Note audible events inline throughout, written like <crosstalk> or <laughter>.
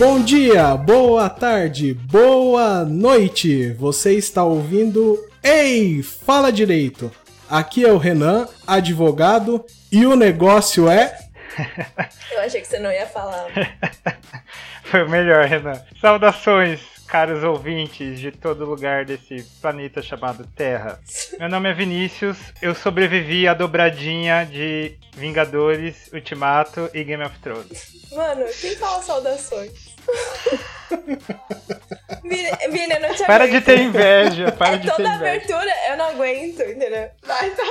Bom dia, boa tarde, boa noite. Você está ouvindo Ei, fala direito. Aqui é o Renan, advogado, e o negócio é <laughs> Eu achei que você não ia falar. <laughs> Foi o melhor, Renan. Saudações, caros ouvintes de todo lugar desse planeta chamado Terra. <laughs> Meu nome é Vinícius, eu sobrevivi à dobradinha de Vingadores, Ultimato e Game of Thrones. Mano, quem fala saudações? Vini, eu não te Para aguento. de ter inveja, para É de ter toda inveja. abertura, eu não aguento, entendeu? Vai, tá.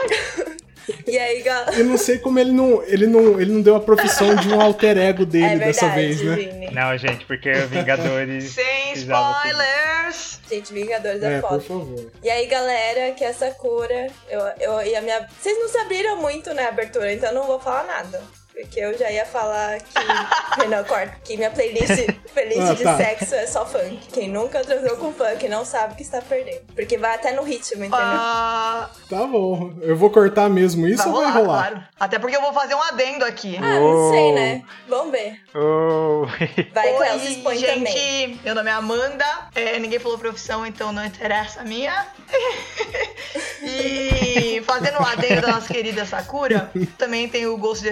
E aí, galera? Eu não sei como ele não, ele não, ele não deu a profissão de um alter ego dele É dessa verdade, vez, né? Vini. Não, gente, porque Vingadores. <laughs> Sem spoilers! Gente, Vingadores é, É, por foda. favor. E aí, galera, que é Sakura. Eu, eu, e a minha... Vocês não se abriram muito na abertura, então eu não vou falar nada. Porque eu já ia falar que. <laughs> Renan, corta. Que minha playlist, playlist Ah, de tá. sexo é só funk. Quem nunca transou com funk não sabe que está perdendo. Porque vai até no ritmo, entendeu? Ah, Tá bom. Eu vou cortar mesmo isso ou vai rolar? claro. Até porque eu vou fazer um adendo aqui. Ah, não sei, né? Vamos ver. Oh. Vai, Oi, Cléo, se expõe gente, também. meu nome é Amanda, é, ninguém falou profissão, então não interessa a minha. <laughs> e fazendo um adendo da nossa querida Sakura, também tem o Gostos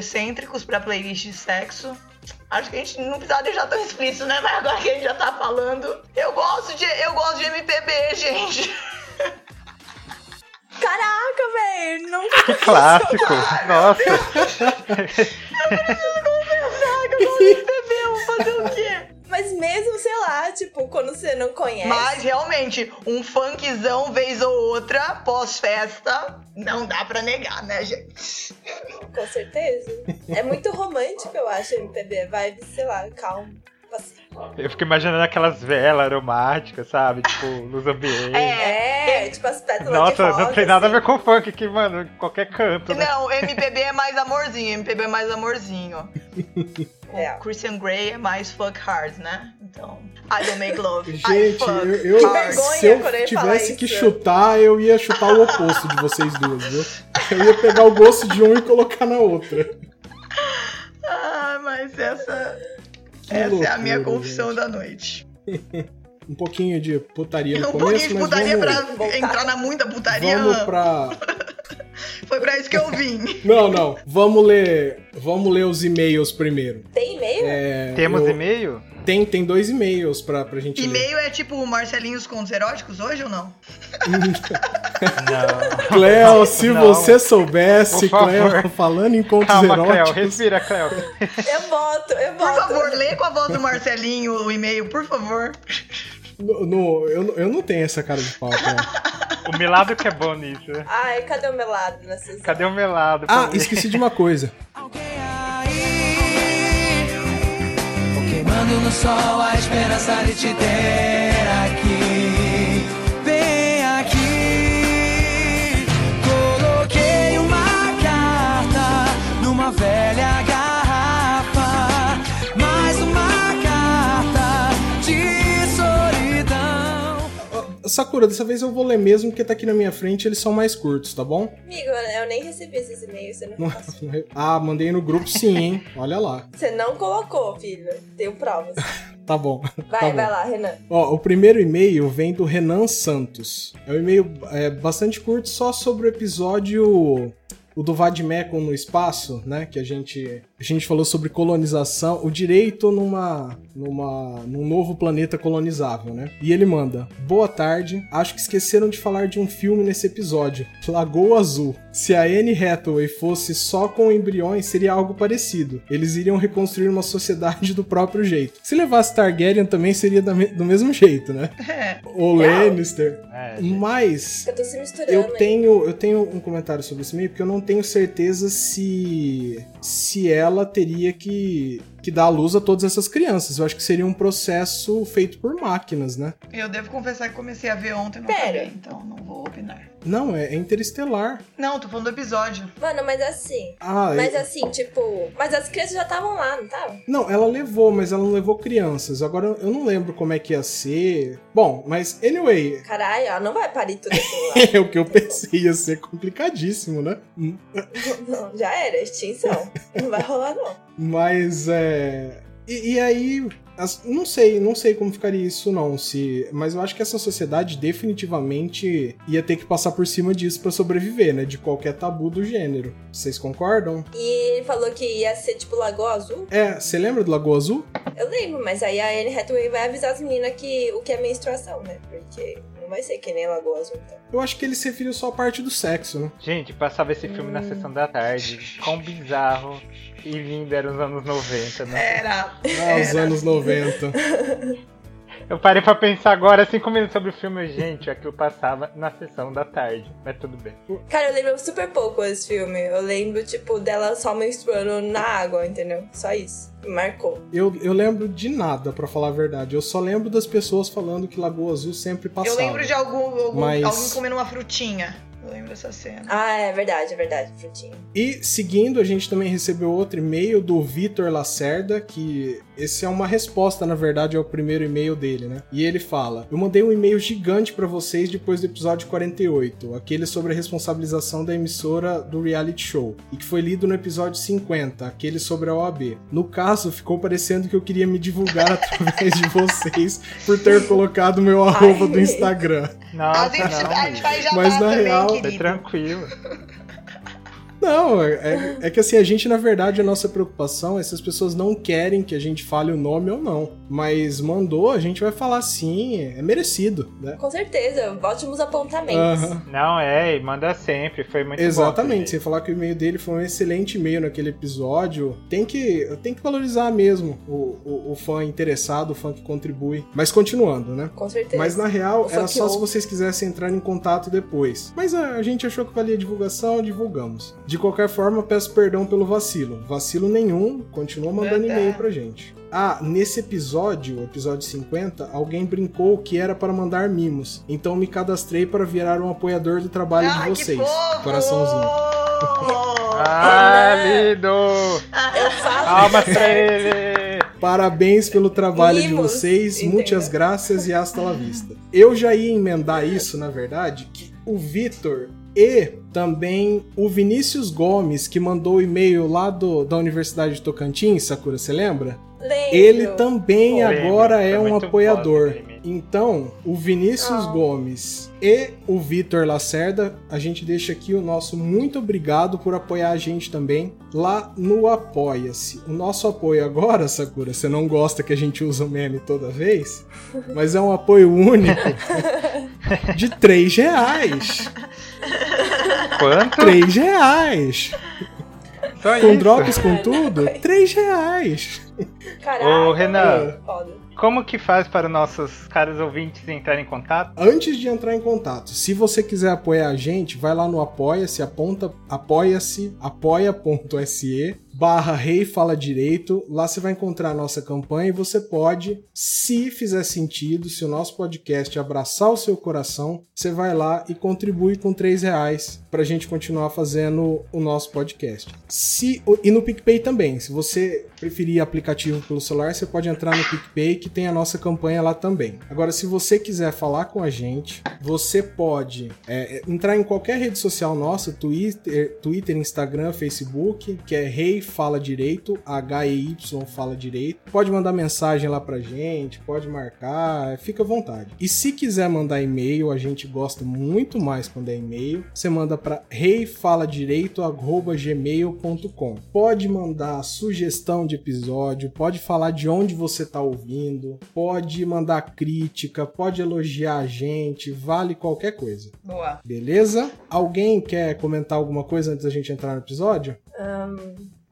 Excêntricos pra playlist de sexo. Acho que a gente não precisa deixar tão explícito, né? Mas agora que a gente já tá falando, eu gosto de, eu gosto de MPB, gente. <laughs> Caraca, velho! Nunca Que clássico! Nossa! Saca, eu gosto de MPB, eu vou fazer o quê? Mas mesmo, sei lá, tipo, quando você não conhece. Mas realmente, um funkzão vez ou outra, pós-festa, não dá pra negar, né, gente? Com certeza. É muito romântico, eu acho, MPB. Vibe, sei lá, calmo. Assim. Eu fico imaginando aquelas velas aromáticas, sabe? Tipo, luz ambiente. É, tipo as pétalas de Nossa, rosa, não tem nada a ver assim. com funk aqui, mano. Em qualquer canto, né? Não, MPB é mais amorzinho, MPB é mais amorzinho. É. Christian Grey é mais fuck hard, né? Então, I don't make love, I Gente, fuck eu, eu- se eu tivesse que chutar, eu ia chutar o oposto de vocês duas, viu? Eu ia pegar o gosto de um e colocar na outra. Ah, mas essa, Que essa é a minha loucura, confissão gente. da noite. <laughs> Um pouquinho de putaria no Um começo, pouquinho de mas putaria vamos, pra entrar na muita putaria. vamos pra... <laughs> Foi pra isso que eu vim. <laughs> Não, não. Vamos ler, vamos ler os e-mails primeiro. Tem e-mail? É, Temos eu- e-mail? Tem, tem dois e-mails pra, pra gente ler. E-mail é tipo Marcelinhos Contos Eróticos hoje ou não? Não. Cleo, se Não. você soubesse, Por. Cleo, falando em contos Calma, Cleo. eróticos... Respira, Cleo. Eu boto, eu Por boto. favor, lê com a voz do Marcelinho o e-mail, por favor. No, no- eu, eu não tenho essa cara de pau, Cleo. <laughs> O melado que é bom nisso. Ai, cadê o meu lado nessa Cadê o melado? Ah, ler? esqueci de uma coisa. <laughs> Alguém aí Queimando no sol a esperança de te ter aqui Sakura, dessa vez eu vou ler mesmo, porque tá aqui na minha frente, eles são mais curtos, tá bom? Amigo, eu nem recebi esses e-mails, você não, Não- Ah, mandei no grupo sim, hein? <laughs> Olha lá. Você não colocou, filho. Tenho provas. <laughs> Tá bom. Vai, tá bom. vai lá, Renan. Ó, o primeiro e-mail vem do Renan Santos. É um e-mail é, bastante curto, só sobre o episódio o do Vadmecum no espaço, né? Que a gente a gente falou sobre colonização, o direito numa numa num novo planeta colonizável, né? E ele manda: "Boa tarde. Acho que esqueceram de falar de um filme nesse episódio, Lagoa Azul. Se a Anne Hathaway fosse só com embriões, seria algo parecido. Eles iriam reconstruir uma sociedade do próprio jeito. Se levasse Targaryen também seria do mesmo jeito, né? <laughs> É. O Lannister. É. Mas Eu tô se misturando. eu tenho, eu tenho um comentário sobre esse e-mail porque eu não tenho certeza se se ela teria que, que dar a luz a todas essas crianças. Eu acho que seria um processo feito por máquinas, né? Eu devo confessar que comecei a ver ontem, não Pera. acabei, então não vou opinar. Não, é, é interestelar. Não, tô falando do episódio. Mano, mas assim. Ah, Mas é- assim, tipo. Mas as crianças já estavam lá, não estavam? Não, ela levou, mas ela não levou crianças. Agora eu não lembro como é que ia ser. Bom, mas anyway, Caralho, ela não vai parir tudo <laughs> é o que eu pensei, ia ser complicadíssimo, né? não, já era, extinção. Não vai rolar, não. Mas é. E, e aí, as- não sei, não sei como ficaria isso não, se, mas eu acho que essa sociedade definitivamente ia ter que passar por cima disso pra sobreviver, né, de qualquer tabu do gênero. Vocês concordam? E ele falou que ia ser tipo Lagoa Azul. É, você lembra do Lagoa Azul? Eu lembro, mas aí a Anne Hathaway vai avisar as meninas que o que é menstruação, né? Porque não vai ser que nem Lagoa Azul, então. Eu acho que ele se referiu só à parte do sexo, né? Gente, passava esse filme na sessão da tarde. Quão bizarro e lindo eram os anos 90, né? Era. Ah, os era. anos 90. <laughs> Eu parei pra pensar agora, cinco minutos sobre o filme, gente, aquilo passava na sessão da tarde. Mas tudo bem. Cara, eu lembro super pouco desse filme. Eu lembro, tipo, dela só menstruando na água, entendeu? Só isso. Me marcou. Eu, eu lembro de nada, pra falar a verdade. Eu só lembro das pessoas falando que Lagoa Azul sempre passava. Eu lembro de algum, algum Mas- alguém comendo uma frutinha. Eu lembro dessa cena. Ah, é verdade, é verdade, frutinha. E seguindo, a gente também recebeu outro e-mail do Vitor Lacerda, que esse é uma resposta, na verdade, ao primeiro e-mail dele, né? E ele fala: Eu mandei um e-mail gigante pra vocês depois do episódio 48, aquele sobre a responsabilização da emissora do reality show, e que foi lido no episódio 50, aquele sobre a OAB. No caso, ficou parecendo que eu queria me divulgar <laughs> através de vocês por ter colocado meu arroba do Instagram. Nossa, a gente, não, a gente vai já Mas na também, real- querido. tranquilo. Não, é, é- é que assim, a gente, na verdade, a nossa preocupação é se as pessoas não querem que a gente fale o nome ou não. Mas mandou, a gente vai falar sim, é merecido, né? Com certeza, ótimos apontamentos. Aham. Não, é, e manda sempre, foi muito bom. Exatamente, também. sem falar que o e-mail dele foi um excelente e-mail naquele episódio. Tem que, tem que valorizar mesmo o, o, o fã interessado, o fã que contribui. Mas continuando, né? Com certeza. Mas na real, O era só se vocês quisessem entrar em contato depois. Mas a, a gente achou que valia divulgação, divulgamos. De qualquer forma, peço perdão pelo vacilo. Vacilo nenhum, continua mandando e-mail pra gente. Ah, nesse episódio, episódio 50, alguém brincou que era para mandar mimos. Então me cadastrei para virar um apoiador do trabalho Ai, de vocês. Coraçãozinho. <laughs> Ah, <laughs> lindo! Eu falo. Palmas pra ele! Parabéns pelo trabalho de vocês, entendeu? muitas graças e hasta la vista. Eu já ia emendar isso, na verdade, que o Vitor e também o Vinícius Gomes, que mandou o e-mail lá do, da Universidade de Tocantins, Sakura, você lembra? Lembro. Ele também Lembro, agora é um apoiador. foda. Então, o Vinícius Ah. Gomes e o Vitor Lacerda, a gente deixa aqui o nosso muito obrigado por apoiar a gente também lá no Apoia-se. O nosso apoio agora, Sakura, você não gosta que a gente usa o meme toda vez, <laughs> mas é um apoio único <laughs> de 3 reais. Quanto? 3 reais. Só Com isso. drops, com tudo, 3 reais. Caralho. Ô, Renan. Foda. Como que faz para os nossos caros ouvintes entrarem em contato? Antes de entrar em contato, se você quiser apoiar a gente, vai lá no Apoia-se, aponta apoia-se, apoia.se barra Rei Fala Direito. Lá você vai encontrar a nossa campanha e você pode, se fizer sentido, se o nosso podcast abraçar o seu coração, você vai lá e contribui com 3 reais pra gente continuar fazendo o nosso podcast. Se, e no PicPay também, se você preferir aplicativo pelo celular, você pode entrar no PicPay que tem a nossa campanha lá também. Agora, se você quiser falar com a gente, você pode é, entrar em qualquer rede social nossa, Twitter, Twitter, Instagram, Facebook, que é Rei Fala Direito, H-E-Y Fala Direito. Pode mandar mensagem lá pra gente, pode marcar, fica à vontade. E se quiser mandar e-mail, a gente gosta muito mais quando é e-mail. Você manda para reifaladireito@gmail.com. Pode mandar sugestão de episódio, pode falar de onde você tá ouvindo, pode mandar crítica, pode elogiar a gente, vale qualquer coisa. Boa. Beleza? Alguém quer comentar alguma coisa antes da gente entrar no episódio? Ahn,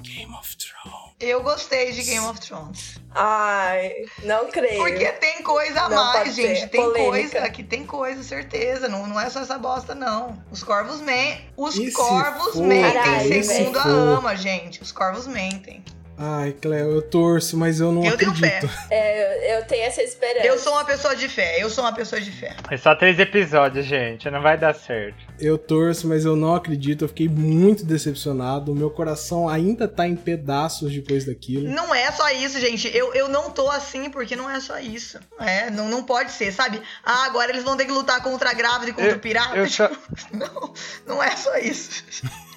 Game of Thrones. Eu gostei de Game of Thrones. ai, não creio. Porque tem coisa a Não, mais, pode ser. gente. Tem Polêmica. coisa, que tem coisa, certeza. Não, não é só essa bosta, não. Os corvos mentem. Os E corvos mentem, Caralho, segundo a ama, gente. Os corvos mentem. Ai, Cleo, eu torço, mas eu não Eu tenho acredito. É, eu- eu tenho essa esperança. Eu sou uma pessoa de fé. Eu sou uma pessoa de fé. É só três episódios, gente. Não vai dar certo. Eu torço, mas eu não acredito. Eu fiquei muito decepcionado. O meu coração ainda tá em pedaços depois daquilo. Não é só isso, gente. Eu, eu não tô assim porque não é só isso. É, não, não pode ser, sabe? Ah, agora eles vão ter que lutar contra a grávida e contra Eu- o pirata. eu <laughs> só- Não, não é só isso.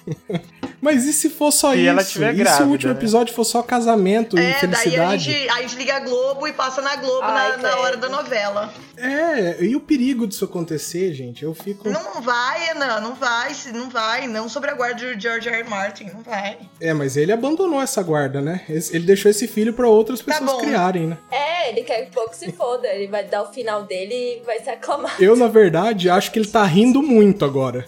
<laughs> Mas e se for só Se isso? ela tiver e se o último né? episódio for só casamento e É, daí a felicidade? gente, a gente liga a Globo e passa na Globo Ai, na, na hora da novela. É, e o perigo disso acontecer, gente? Eu fico. Não vai, Ana, não vai, se- não vai. Não sobre a guarda de George R. R. Martin, não vai. É, mas ele abandonou essa guarda, né? Ele deixou esse filho pra outras Tá pessoas bom. criarem, né? É, ele quer que pouco se foda. Ele vai dar o final dele e vai ser aclamado. Eu, na verdade, acho que ele tá rindo muito agora.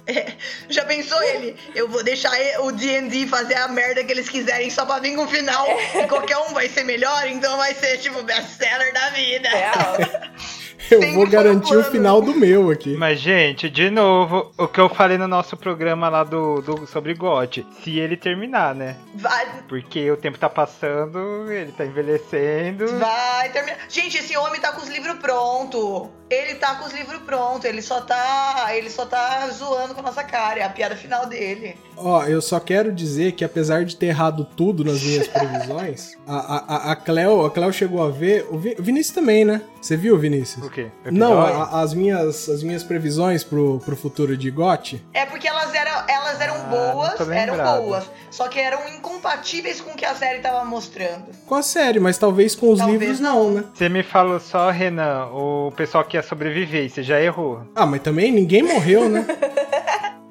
Já pensou ele? Eu vou deixar o D&D fazer a merda que eles quiserem só pra vir com o final. E qualquer um vai ser melhor, então vai ser tipo best-seller da vida. Real. <laughs> Eu vou garantir o final do meu aqui. Mas, gente, de novo, o que eu falei no nosso programa lá do, do sobre GOT. Se ele terminar, né? Vai, Porque o tempo tá passando, ele tá envelhecendo. vai terminar. Gente, esse homem tá com os livros prontos. Ele tá com os livros prontos. Ele só tá. Ele só tá zoando com a nossa cara. É a piada final dele. Ó, eu só quero dizer que apesar de ter errado tudo nas minhas <laughs> previsões, a, a, a, Cleo, a Cleo chegou a ver. O Vinícius também, né? Você viu, Vinícius? O quê? Não, a- as, minhas, as minhas previsões pro, pro futuro de GOT. É porque elas eram, elas eram Ah, boas, eram boas. Só que eram incompatíveis com o que a série tava mostrando. Com a série, mas talvez com os Talvez livros não. não, né? Você me falou só, Renan, o pessoal que ia sobreviver, e você já errou. Ah, mas também ninguém morreu, né? <laughs>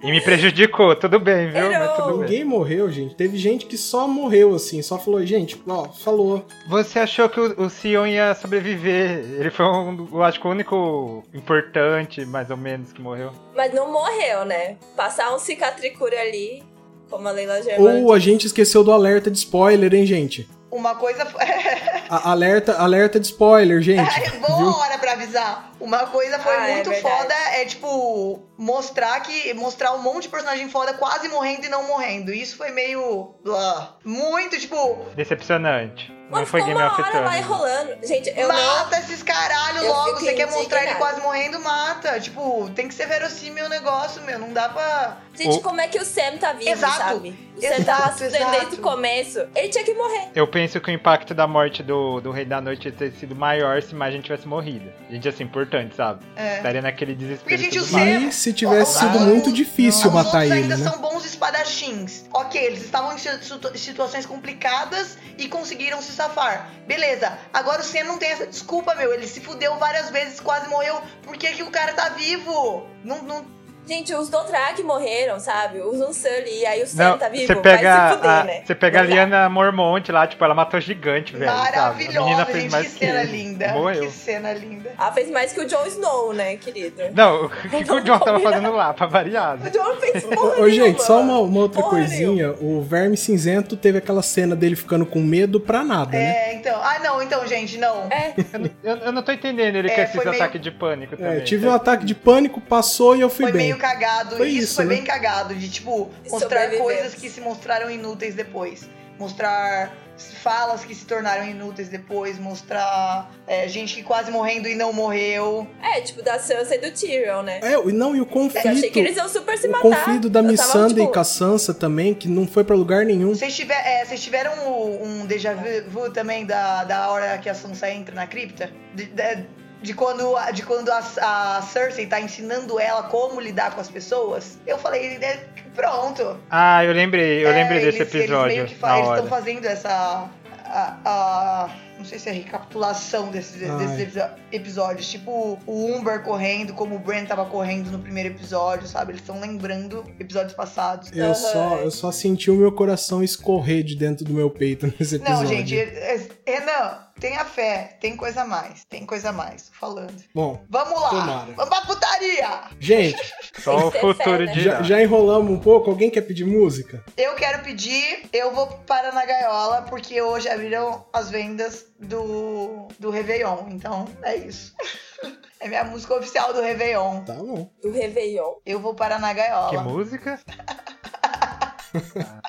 E me prejudicou, tudo bem, viu? Mas tudo bem. ninguém morreu, gente. Teve gente que só morreu, assim. Só falou, gente, ó, falou. Você achou que o, o Sion ia sobreviver? Ele foi, um, eu acho que o único importante, mais ou menos, que morreu. Mas não morreu, né? Passar um cicatricure ali, como a Leila Germano. Ou a gente esqueceu do alerta de spoiler, hein, gente? Uma coisa. <laughs> A- alerta, alerta de spoiler, gente. É boa viu? hora pra avisar. Uma coisa foi Ah, é muito verdade. foda, é tipo, mostrar que. Mostrar um monte de personagem foda quase morrendo e não morrendo. Isso foi meio. blá. Muito, tipo, Decepcionante. Mano, não foi Game of Thrones. vai rolando. Gente, eu não. mata esses caralho Eu logo. Você quer mostrar ele quase morrendo, mata. Tipo, tem que ser verossímil o negócio, meu. Não dá pra. Gente, O- como é que o Sam tá vivo, Exato. sabe? O Sam tava sofrendo exato. desde o começo. Ele tinha que morrer. Eu penso que o impacto da morte do, do Rei da Noite ia ter sido maior se mais gente tivesse morrido. Gente, assim, importante, sabe? É. Estaria naquele desespero. Porque, gente, o. Sam- E se tivesse Ah, sido não. muito difícil Os matar ele, ainda né? são bons espadachins. Ok, eles estavam em situ- situações complicadas e conseguiram se safar. Beleza. Agora o Sam não tem essa desculpa, meu. Ele se fudeu várias vezes, quase morreu. Por que, que o cara tá vivo? Não, não... Gente, os Dothraki morreram, sabe? Os Unsully, e aí o Sam tá vivo. você vai pega, se fuder, a, né? você pega a. Liana Mormont lá, tipo, ela matou gigante, velho. sabe? A Maravilhosa, menina fez gente. mais Que que cena ele. linda. <laughs> Morreu. Que cena linda. Ela fez mais que o Jon Snow, né, querido? Não, o <laughs> que, que o John tava fazendo lá, pra variar? O né? Jon fez porra Ô, gente, só uma, uma outra Porra coisinha. O Verme Cinzento teve aquela cena dele ficando com medo pra nada, né? É, então. Ah, não, então, gente, não. É, <laughs> Eu, eu não tô entendendo ele É, com esses meio- ataques de pânico também. É, tive um ataque de pânico, passou e eu fui Foi bem. Meio cagado. Foi isso, isso, foi né? bem cagado. De, tipo, mostrar coisas que se mostraram inúteis depois. Mostrar falas que se tornaram inúteis depois. Mostrar é, gente que quase morrendo e não morreu. é, tipo, da Sansa e do Tyrion, né? É, e não, e o conflito. Eu achei que eles iam super se o matar. conflito da Missandei tipo, com a Sansa também, que não foi pra lugar nenhum. Vocês, tiver, é, tiveram um, um déjà vu também da, da hora que a Sansa entra na cripta? De, de- de quando, a- de quando a, a Cersei tá ensinando ela como lidar com as pessoas? Eu falei, é, pronto. Ah, eu lembrei, eu É, lembrei desse eles- Eles episódio. eles estão fazendo essa. A, a- não sei se é recapitulação desses, desses episódios. Tipo, o Umber correndo, como o Bran tava correndo no primeiro episódio, sabe? Eles estão lembrando episódios passados. Eu Aham. só, eu só senti o meu coração escorrer de dentro do meu peito <laughs> nesse episódio. Não, gente, é- é- Renan, tenha fé, tem coisa a mais, tem coisa a mais, tô falando. Bom, Vamos lá, Tomara. vamos pra putaria! gente, <laughs> Só o que futuro fé, né? de. já, já enrolamos um pouco. Alguém quer pedir música? Eu quero pedir, eu vou parar na gaiola, porque hoje abriram as vendas do, do Réveillon, então é isso. <laughs> É minha música oficial do Réveillon. Tá bom. Do Réveillon. Eu vou parar na Que gaiola. música? <laughs>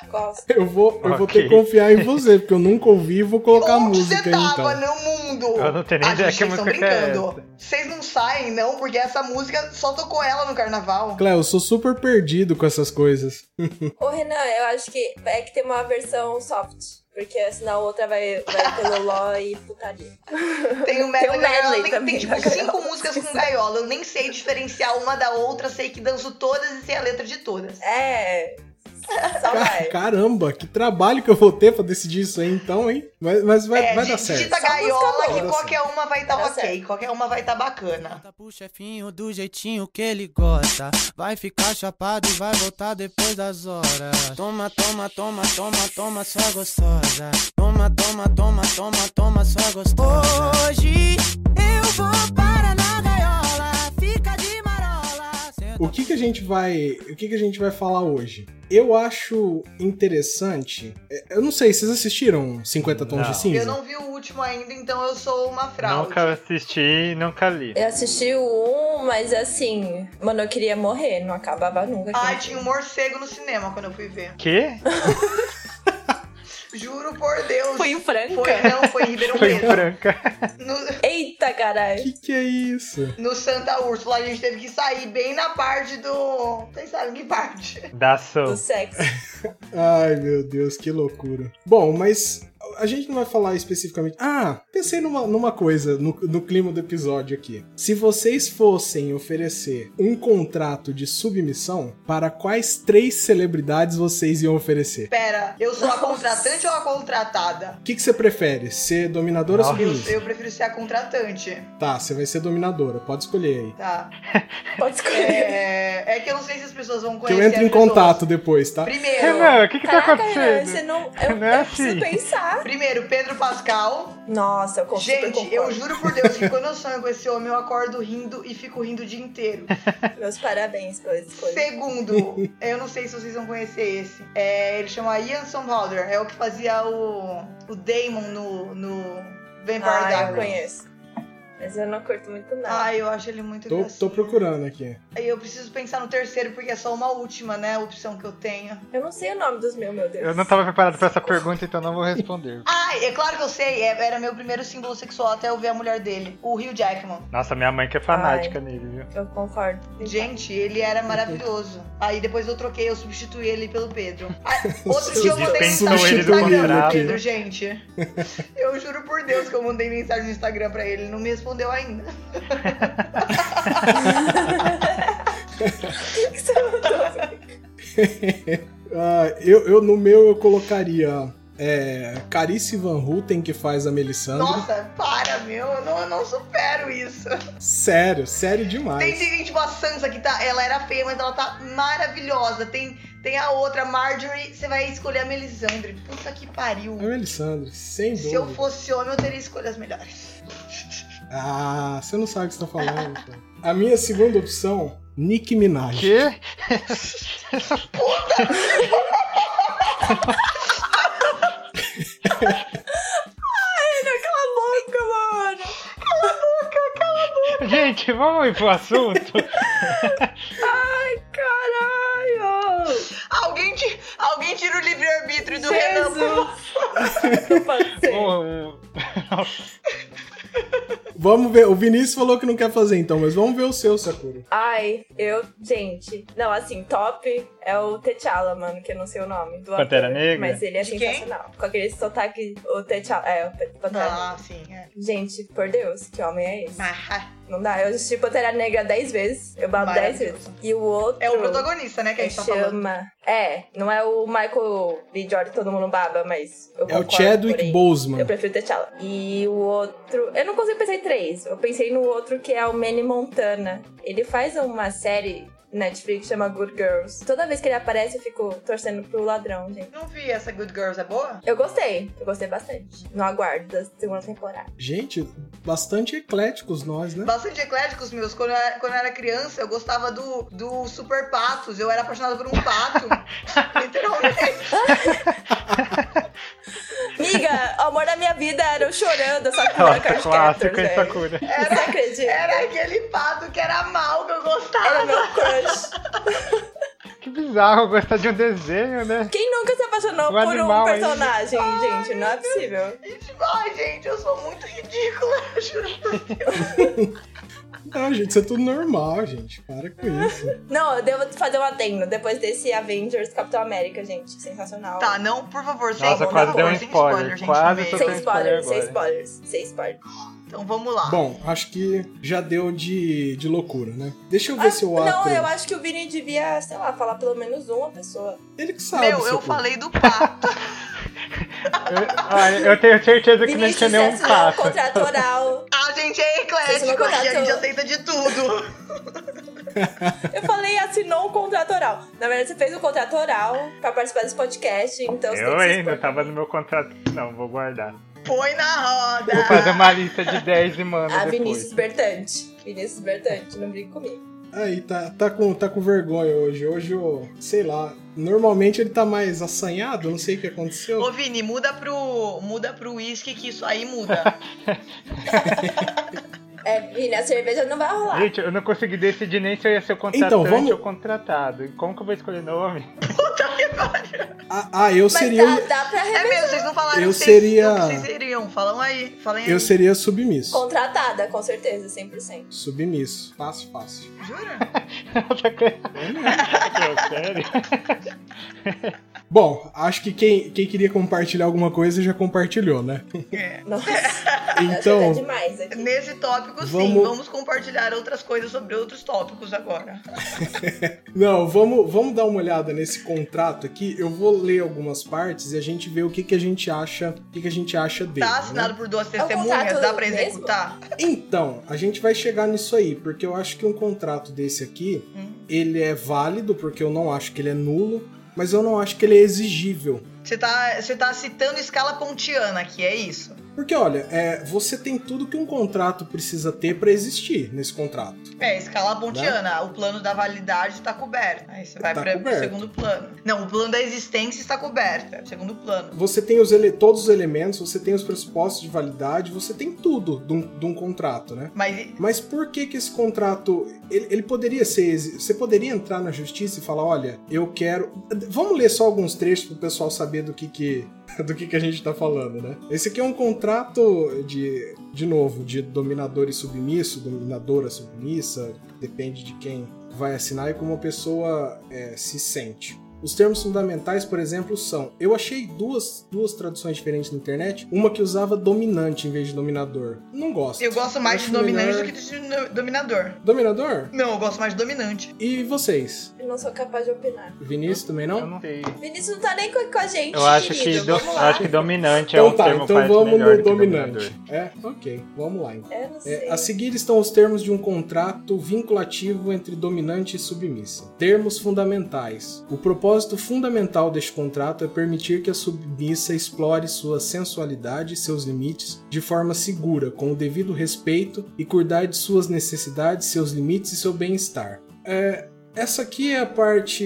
Gosto. Eu vou, eu vou Ok. ter que confiar em você, porque eu nunca ouvi e vou colocar Onde música você aí, tava então. no mundo? Eu não tenho nem Ah, ideia gente, que vocês música é brincando. Vocês não saem, não, porque essa música só tocou ela no carnaval. Cléo, eu sou super perdido com essas coisas. Ô, Renan, eu acho que é que tem uma versão soft. Porque senão a outra vai, vai pelo LOL e putaria. Tem o <laughs> medley, Tem medley tem, também tem tipo cinco gaiola. músicas com gaiola. Eu nem sei diferenciar uma da outra, sei que danço todas e sei a letra de todas. É, <laughs> Só vai. Caramba, que trabalho que eu vou ter pra decidir isso aí então, hein? Mas, mas vai, É, vai dar certo. digita gaiola que qualquer uma vai estar Dá ok, certo. qualquer uma vai estar bacana. Tá pro chefinho do jeitinho que ele gosta. Vai ficar chapado e vai voltar depois das horas. Toma, toma, toma, toma, toma, sua gostosa. Toma, toma, toma, toma, toma, sua gostosa. Hoje eu vou para O que que a gente vai, o que que a gente vai falar hoje? Eu acho interessante. é, Eu não sei, vocês assistiram 50 Tons Não. de Cinza? Eu não vi o último ainda, então eu sou uma fraude. Nunca assisti nunca li. Eu assisti o 1, mas assim, mano, eu queria morrer, não acabava nunca. Ai, tinha um morcego no cinema quando eu fui ver. Quê? <laughs> Juro por Deus. Foi em Franca? Foi, não, foi em Ribeirão Foi em Preto. Franca. No, Eita, caralho. Que que é isso? no Santa Úrsula, a gente teve que sair bem na parte do. Vocês sabem que parte? Da ação. Do sexo. <laughs> Ai, meu Deus, que loucura. Bom, mas a gente não vai falar especificamente. Ah, pensei numa, numa coisa no, no clima do episódio aqui. Se vocês fossem oferecer um contrato de submissão, para quais três celebridades vocês iam oferecer? Pera, eu sou a contratante ou a contratada? O que, que você prefere? Ser dominadora ou Nossa. Eu, submissa? eu prefiro ser a contratante. Tá, você vai ser dominadora, pode escolher aí. Tá. <laughs> Pode escolher. É, é que eu não sei se as pessoas vão Que conhecer. eu entro em pessoas. contato depois, tá? Primeiro. Renan, o que que tá Caraca, Renan, acontecendo? você não. Eu, Não é eu preciso assim. Pensar. Primeiro, Pedro Pascal. Nossa, eu consigo. Gente, eu juro por Deus que quando eu <laughs> sonho com esse homem, eu acordo rindo e fico rindo o dia inteiro. Meus parabéns pela escolha. Segundo, <laughs> eu não sei se vocês vão conhecer esse. É, ele chama Ian Somerhalder. É o que fazia o, o Damon no, no Vampire Ah, eu Diaries. conheço. Mas eu não curto muito, não. Ai, eu acho ele muito Tô, gracinha. tô procurando aqui. Aí eu preciso pensar no terceiro, porque é só uma última, né? Opção que eu tenho. Eu não sei o nome dos meus, meu Deus. Eu não tava preparado pra essa pergunta, então não vou responder. Ai, <laughs> é claro que eu sei. é- Era meu primeiro símbolo sexual até eu ver a mulher dele. O Hugh Jackman. Nossa, minha mãe que é fanática nele, viu? Eu concordo. Gente, ele era maravilhoso. Aí depois eu troquei, eu substituí ele pelo Pedro. <laughs> Ah, outro dia eu mandei mensagem ele no Instagram pro. Pedro, gente. <laughs> Eu juro por Deus que eu mandei mensagem no Instagram pra ele, ele não me respondeu ainda. <laughs> Ah, eu, eu, no meu, eu colocaria é, Carice Van Houten, que faz a Melisandre. Nossa, para, meu, eu não, eu não supero isso. Sério, sério Tem, demais. tem tipo a Sansa que tá, ela era feia, mas ela tá maravilhosa. Tem, tem a outra, Marjorie, você vai escolher a Melisandre. Puta que pariu. A Melisandre, sem Se eu dúvida. fosse homem, eu teria escolhas melhores. <laughs> Ah, você não sabe o que você tá falando. cara. A minha segunda opção, Nicki Minaj. Quê? Cala a boca, mano. Gente, vamos ir pro assunto? Ai, caralho. Alguém, ti- alguém tira o livre-arbítrio do Renan, por Jesus. <laughs> Vamos ver, o Vinícius falou que não quer fazer então, mas vamos ver o seu, Sakura. Ai, eu, gente. Não, assim, top é o T'Challa, mano, que eu não sei o nome do Pantera ator, Negra? Mas ele é De quem? sensacional. Com aquele sotaque, o T'Challa, é, o Pantera Ah, Negra. sim, é. Gente, por Deus, que homem é esse? Ah, Não dá, eu assisti Pantera Negra 10 vezes, eu babo 10 Maravilhoso. vezes. E o outro... É o protagonista, né, que a gente tá falando. chama... É, não é o Michael B. Jordan, todo mundo baba, mas eu É o Chadwick porém, Boseman. Eu prefiro T'Challa. E o outro... Eu não consigo pensar em três. Eu pensei no outro que é o Manny Montana. Ele faz uma série Netflix chama Good Girls. Toda vez que ele aparece, eu fico torcendo pro ladrão, gente. Não vi essa Good Girls, é boa? Eu gostei. Eu gostei bastante. No aguardo da segunda temporada. Gente, bastante ecléticos nós, né? Bastante ecléticos meus. Quando eu, era, quando eu era criança, eu gostava do, do Super Patos. Eu era apaixonada por um pato. <laughs> Literalmente. <laughs> Miga, o amor da minha vida era eu chorando essa cura Nossa, Card clássico Captors, essa velho. cura. Você acredita? Era aquele pato que era mal que eu Era gostava. meu crush. Que bizarro gostar de um desenho, né? Quem nunca se apaixonou O por um aí. personagem, gente? Não é possível. Ai, gente, eu sou muito ridícula. <laughs> eu Juro por Deus. Não, <laughs> gente, isso é tudo normal, gente. Para com isso. Não, eu devo fazer um adendo. Depois desse Avengers Capitão América, gente. Sensacional. Tá, não, por favor, sem Nossa, quase deu um sem spoiler, gente, quase tô Sem spoilers, sem spoiler spoilers, sem spoilers. Então vamos lá. Bom, acho que já deu de, de loucura, né? Deixa eu ver se o Ah, Não, eu acho que o Vini devia, sei lá, falar pelo menos uma pessoa. Ele que sabe. Meu, eu falei do pato. <laughs> Eu, ah, eu tenho certeza que não Vinícius, tinha você nenhum um contrato oral. A gente é não eclético, aqui a contratou. gente aceita de tudo. <laughs> Eu falei, assinou um contrato oral. Na verdade, você fez um contrato oral pra participar desse podcast, então você tem Eu ainda tava no meu contrato. Não, vou guardar. Põe na roda. Vou fazer uma lista de 10 e mando Ah, depois. Vinícius Bertante. Vinícius Bertante, não brigue comigo. Aí, tá, tá, com, tá com vergonha hoje. Hoje, eu, sei lá. Normalmente ele tá mais assanhado, não sei o que aconteceu. Ô Vini, muda pro, muda pro uísque que isso aí muda. <laughs> É, Vini, a cerveja não vai rolar. Gente, eu não consegui decidir nem se eu ia ser o contratante Então, vamos- ou contratado. Como que eu vou escolher nome? <laughs> Puta que pariu. Ah, ah, eu Mas seria. dá, dá pra É mesmo, vocês não falaram Eu que vocês- seria- vocês seriam. Falam aí, falem aí. Eu seria submisso. Contratada, com certeza, 100%. Submisso. Fácil, fácil. Jura? <laughs> <laughs> Sério? Bom, acho que quem, quem queria compartilhar alguma coisa já compartilhou, né? É. Nossa, <laughs> Então-. Nesse tópico, sim. Vamos- Vamos compartilhar outras coisas sobre outros tópicos agora. <laughs> Não, vamos, vamos dar uma olhada nesse contrato aqui. Eu vou ler algumas partes e a gente vê o que, que a gente acha, o que, que a gente acha dele. Tá né? assinado por duas um testemunhas, contrato dá pra mesmo? executar? Então, a gente vai chegar nisso aí, porque eu acho que um contrato desse aqui, Hum. ele é válido, porque eu não acho que ele é nulo, mas eu não acho que ele é exigível. Você tá, você tá citando escala pontiana aqui, é isso? Porque, olha, é, você tem tudo que um contrato precisa ter pra existir nesse contrato. É, escala pontiana. O plano da validade está coberto. Aí você vai Tá para o segundo plano. Não, o plano da existência está coberto. É o segundo plano. Você tem os ele- todos os elementos, você tem os pressupostos de validade, você tem tudo de um, de um contrato, né? Mas Mas por que que esse contrato, ele, ele poderia ser, você poderia entrar na justiça e falar, olha, eu quero, vamos ler só alguns trechos pro pessoal saber do que que <laughs> do que que a gente tá falando, né? Esse aqui é um contrato de, de novo, de dominador e submisso, dominadora submissa, depende de quem vai assinar e como a pessoa é, se sente. Os termos fundamentais, por exemplo, são. Eu achei duas, duas traduções diferentes na internet. Uma que usava dominante em vez de dominador. Não gosto. eu gosto mais de Acho dominante melhor- do que de dominador. Dominador? Não, eu gosto mais de dominante. E vocês? Eu não sou capaz de opinar. Vinícius também Eu não? não sei. Vinícius não tá nem com, com a gente, Eu acho que, querido. do- Vamos eu lá. acho que dominante é Então um tá, termo então parece vamos melhor no do que dominante. dominador. É? Ok, vamos lá então. Eu não sei. É, a seguir estão os termos de um contrato vinculativo entre dominante e submissa. Termos fundamentais. O propósito fundamental deste contrato é permitir que a submissa explore sua sensualidade e seus limites de forma segura, com o devido respeito e cuidar de suas necessidades, seus limites e seu bem-estar. É, essa aqui é a parte.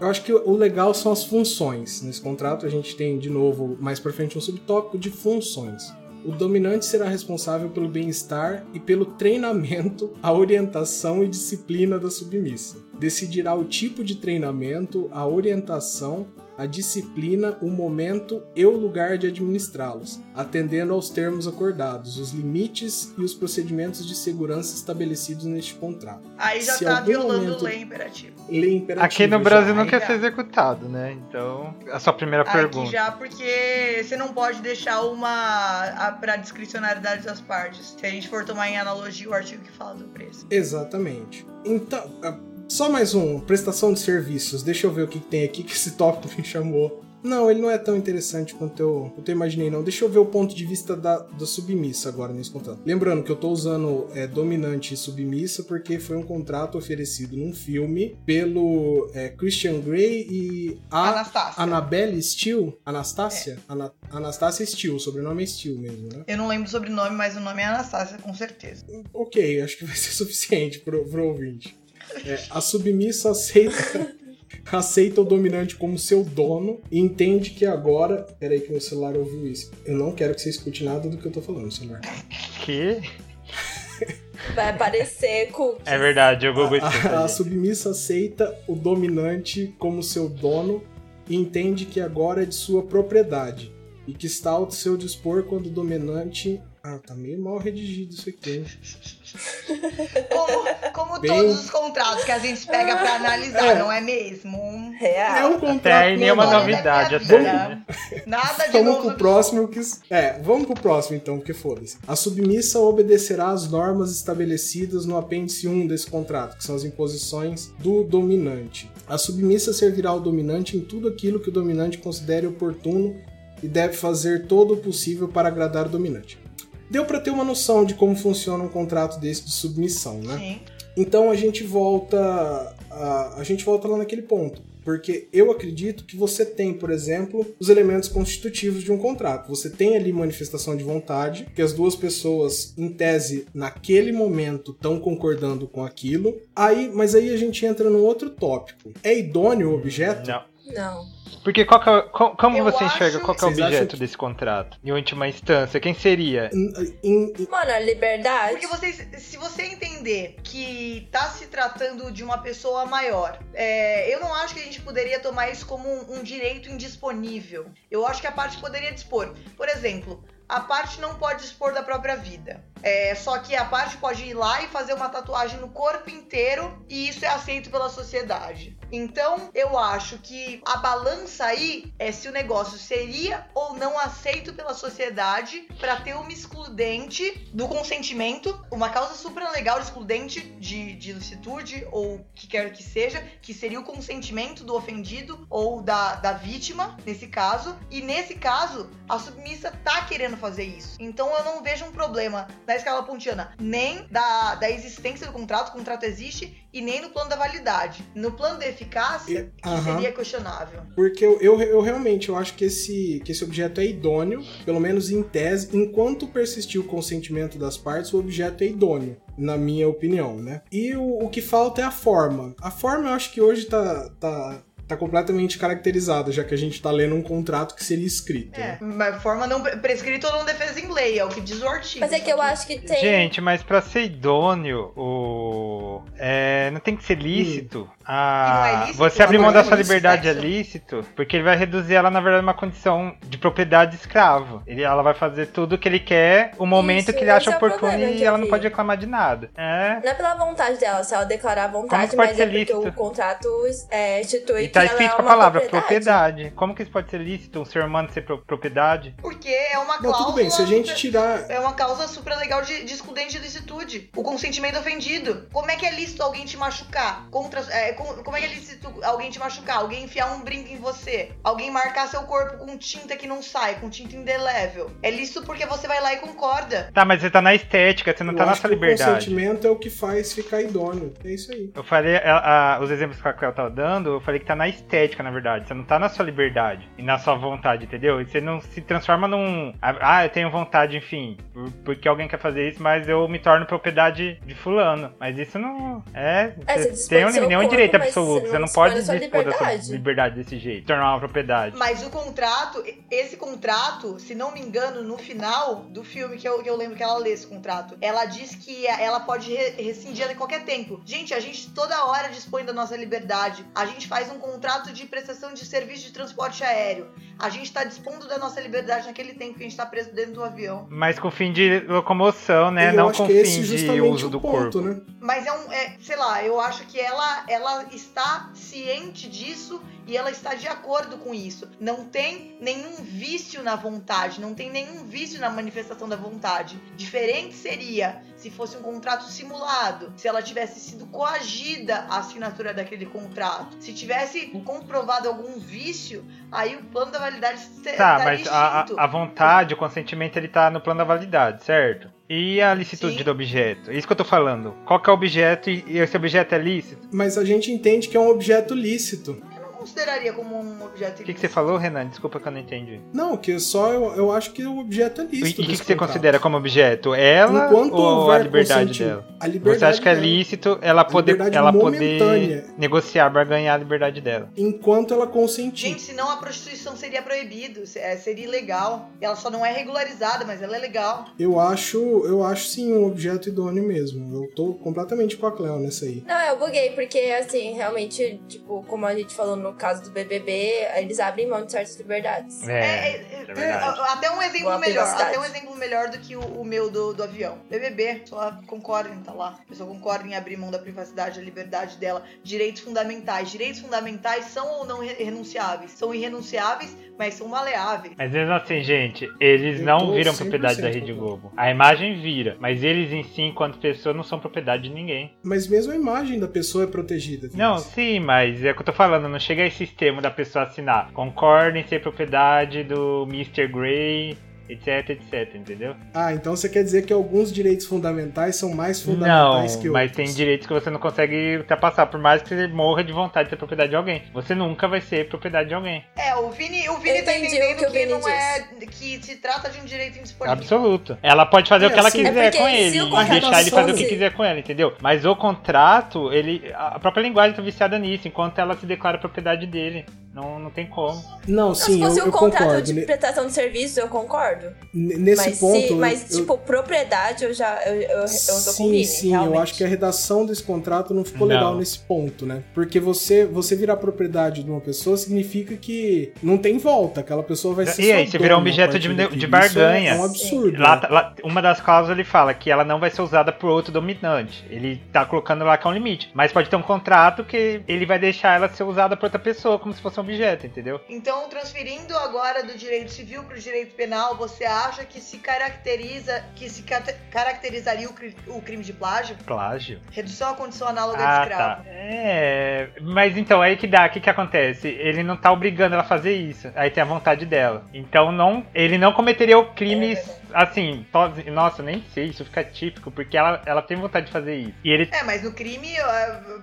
Eu acho que o legal são as funções. Nesse contrato a gente tem, de novo, mais pra frente um subtópico de funções. O dominante será responsável pelo bem-estar e pelo treinamento, a orientação e disciplina da submissa. Decidirá o tipo de treinamento, a orientação, a disciplina, o momento e o lugar de administrá-los, atendendo aos termos acordados, os limites e os procedimentos de segurança estabelecidos neste contrato. Aí já Se tá violando momento- lei imperativo. Lei imperativa Aqui no já. Brasil não aí quer já. ser executado, né? Então, a sua primeira Aqui pergunta. já porque você não pode deixar uma a, pra discricionariedade das partes. Se a gente for tomar em analogia o artigo que fala do preço. Exatamente. Então, só mais um, prestação de serviços. Deixa eu ver o que que tem aqui que esse tópico me chamou. Não, ele não é tão interessante quanto eu, quanto eu imaginei, não. Deixa eu ver o ponto de vista da, da submissa agora nesse contrato. Lembrando que eu tô usando é, dominante e submissa porque foi um contrato oferecido num filme pelo é, Christian Grey e a Anastácia. Annabelle Steele. Anastácia? Ana, Anastácia Steele, o sobrenome é Steele mesmo, né? Eu não lembro o sobrenome, mas o nome é Anastácia, com certeza. Ok, acho que vai ser <laughs> suficiente pro, pro ouvinte. É, a submissa aceita, <laughs> aceita o dominante como seu dono e entende que agora. Peraí, que meu celular ouviu isso. Eu não quero que você escute nada do que eu tô falando, celular. Que? <laughs> Vai aparecer cookies. É verdade, eu Google A, a isso. submissa aceita o dominante como seu dono e entende que agora é de sua propriedade e que está ao seu dispor quando o dominante Ah, tá meio mal redigido isso aqui. hein? Como, como Bem- todos os contratos que a gente pega pra analisar, É. não é mesmo? É Real. um contrato Até aí nenhuma novidade Vamos- até. né? Nada de Vamos novo. pro próximo que. É, vamos pro próximo então, porque foda-se. A submissa obedecerá às normas estabelecidas no apêndice 1 desse contrato, que são as imposições do dominante. A submissa servirá ao dominante em tudo aquilo que o dominante considere oportuno e deve fazer todo o possível para agradar o dominante. Deu pra ter uma noção de como funciona um contrato desse de submissão, né? Sim. Então a gente volta a, a gente volta lá naquele ponto, porque eu acredito que você tem, por exemplo, os elementos constitutivos de um contrato. Você tem ali manifestação de vontade, que as duas pessoas em tese naquele momento estão concordando com aquilo. Aí, mas aí a gente entra num outro tópico. É idôneo o objeto? Não. Não. Porque qual que é, co- como Eu você enxerga qual que é o objeto que- desse contrato? Em última instância, quem seria? Mano, a liberdade. Porque vocês, se você entender que tá se tratando de uma pessoa maior, é, eu não acho que a gente poderia tomar isso como um, um direito indisponível. Eu acho que a parte poderia dispor. Por exemplo, a parte não pode dispor da própria vida. É, só que a parte pode ir lá e fazer uma tatuagem no corpo inteiro e isso é aceito pela sociedade. Então, eu acho que a balança aí é se o negócio seria ou não aceito pela sociedade para ter uma excludente do consentimento, uma causa supralegal excludente de, de licitude ou o que quer que seja, que seria o consentimento do ofendido ou da, da vítima, nesse caso. E nesse caso, a submissa tá querendo fazer isso. Então eu não vejo um problema na escala pontiana, nem da, da existência do contrato, o contrato existe, e nem no plano da validade. No plano da eficácia, E- seria questionável. Porque eu, eu, eu realmente eu acho que esse, que esse objeto é idôneo, pelo menos em tese, enquanto persistir o consentimento das partes, o objeto é idôneo, na minha opinião, né? E o, o que falta é a forma. A forma eu acho que hoje tá, tá, tá completamente caracterizada, já que a gente tá lendo um contrato que seria escrito. É, né? mas forma não pre- prescrita ou não defesa em lei, é o que diz o artigo. Mas é que eu acho que tem. Gente, mas pra ser idôneo, o... é, não tem que ser lícito. E Ah, não é lícito? você abrir Ah, mão da é sua lícito, liberdade é sexo? lícito, porque ele vai reduzir ela, na verdade, a uma condição de propriedade escravo. Ele, ela vai fazer tudo o que ele quer, o momento Isso, que ele acha é oportuno problema e ela não pode reclamar de nada. É. Não é pela vontade dela, se ela declarar a vontade, mas é porque lícito? o contrato é, institui E tá que ela escrito é com a palavra propriedade. propriedade. Como que isso pode ser lícito? Um ser humano ser pro- propriedade? Porque é uma Não, cláusula. tudo bem, se a gente tirar. É uma causa supralegal de, de excludente de licitude. O consentimento ofendido. Como é que é lícito alguém te machucar? Contra, é, com- como é que é lícito alguém te machucar? Alguém enfiar um brinco em você? Alguém marcar seu corpo com tinta que não sai, com tinta indelével? É lícito porque você vai lá e concorda. Tá, mas você tá na estética, você não eu tá sua que o liberdade. consentimento é o que faz ficar idôneo. É isso aí. Eu falei, a- a- os exemplos que a Cleo tava dando, eu falei que tá na estética, na verdade. Você não tá na sua liberdade e na sua vontade, entendeu? E você não se transforma num. Ah, eu tenho vontade, enfim, por- porque alguém quer fazer isso, mas eu me torno propriedade de fulano. Mas isso não. É. É, você você tem um, nenhum corpo, direito absoluto. você Você não não dispõe pode dispor da sua liberdade. liberdade desse jeito, tornar uma propriedade. Mas o contrato, esse contrato, se não me engano, no final do filme que eu, que eu lembro que ela lê esse contrato, ela diz que ela pode re- rescindir a qualquer tempo. Gente, a gente toda hora dispõe da nossa liberdade. A gente faz um contrato de prestação de serviço de transporte aéreo. A gente tá dispondo da nossa liberdade naquele tempo que a gente tá preso dentro do avião. Mas com fim de locomoção, né? E eu não com fim é de uso o do ponto, corpo. né? Mas é um, é, sei lá, eu acho que ela, ela está ciente disso e ela está de acordo com isso. Não tem nenhum vício na vontade, não tem nenhum vício na manifestação da vontade. Diferente seria se fosse um contrato simulado, se ela tivesse sido coagida à assinatura daquele contrato. Se tivesse comprovado algum vício, aí o plano da validade se- Tá, mas a, a- a vontade, o consentimento, ele tá no plano da validade, certo? E a licitude Sim. do objeto? É Isso que eu tô falando. Qual que é o objeto e esse objeto é lícito? Mas a gente entende que é um objeto lícito. Consideraria como um objeto O que, que você falou, Renan? Desculpa que eu não entendi. Não, que só eu, eu acho que o objeto é E lícito. o que, que você considera como objeto? Ela Enquanto ou a liberdade consenti- dela? A liberdade Você acha que é lícito ela poder, ela momentânea. poder negociar, barganhar a liberdade dela? Enquanto ela consentir. Gente, senão a prostituição seria proibido, se- é, seria ilegal. Ela só não é regularizada, mas ela é legal. Eu acho, eu acho sim um objeto idôneo mesmo. Eu tô completamente com a Cleo nessa aí. Não, eu buguei, porque assim, realmente, tipo, como a gente falou no no caso do BBB, eles abrem mão de certas liberdades. É, É, é, é, é, até um exemplo Boa melhor, até um exemplo melhor do que o, o meu do, do avião. BBB, só concorda em tá lá. A pessoa concorda em abrir mão da privacidade, da liberdade dela, direitos fundamentais. Direitos fundamentais são ou não re- renunciáveis? São irrenunciáveis, mas são maleáveis. Mas mesmo assim, gente, eles Eu não viram 100% propriedade da Rede. Globo. A imagem vira, mas eles em si, enquanto pessoa, não são propriedade de ninguém. Mas mesmo a imagem da pessoa é protegida. Não, sim, mas é o que eu tô falando, não chega a esse termo da pessoa assinar. Concorda em ser propriedade do Mr. Grey, etc, etc, entendeu? Ah, então você quer dizer que alguns direitos fundamentais são mais Não, fundamentais que mas outros. tem direitos que você não consegue ultrapassar, por mais que você morra de vontade de ser propriedade de alguém. Você nunca vai ser propriedade de alguém. É, o Vini, o Vini tá entendendo que que, Vini não é. que se trata de um direito indisponível. Absoluto. Ela pode fazer É, o que ela assim, quiser É com ele e deixar ele fazer o que quiser com ela, entendeu? Mas o contrato, ele. A própria linguagem tá viciada nisso, enquanto ela se declara propriedade dele. Não, não tem como. Não, Não, sim, se fosse eu, um eu contrato concordo. de prestação de serviço, eu concordo. n- Nesse mas, ponto. se, mas eu- tipo, propriedade, eu já. Eu, eu, eu tô com o sim, Vini, sim, realmente. eu acho que a redação desse contrato não ficou Não. legal nesse ponto, né? Porque você, você virar propriedade de uma pessoa significa que não tem volta, aquela pessoa vai ser E aí, você virou um objeto de- daqui. de Isso barganha. É um absurdo. Lá, né? tá- lá- uma das cláusulas ele fala que ela não vai ser usada por outro dominante. Ele tá colocando lá que é um limite. Mas pode ter um contrato que ele vai deixar ela ser usada por outra pessoa, como se fosse um objeto, entendeu? Então, transferindo agora do direito civil para o direito penal, você acha que se caracteriza, que se caracterizaria o, cri- o crime de plágio? Plágio. Redução à condição análoga de Ah, escravo. tá. É. Mas então, aí que dá, o que que acontece? Ele não tá obrigando ela a fazer isso. Aí tem a vontade dela. Então não. Ele não cometeria o crime assim. Nossa, nem sei, isso fica típico, porque ela, ela tem vontade de fazer isso. E ele. É, mas no crime,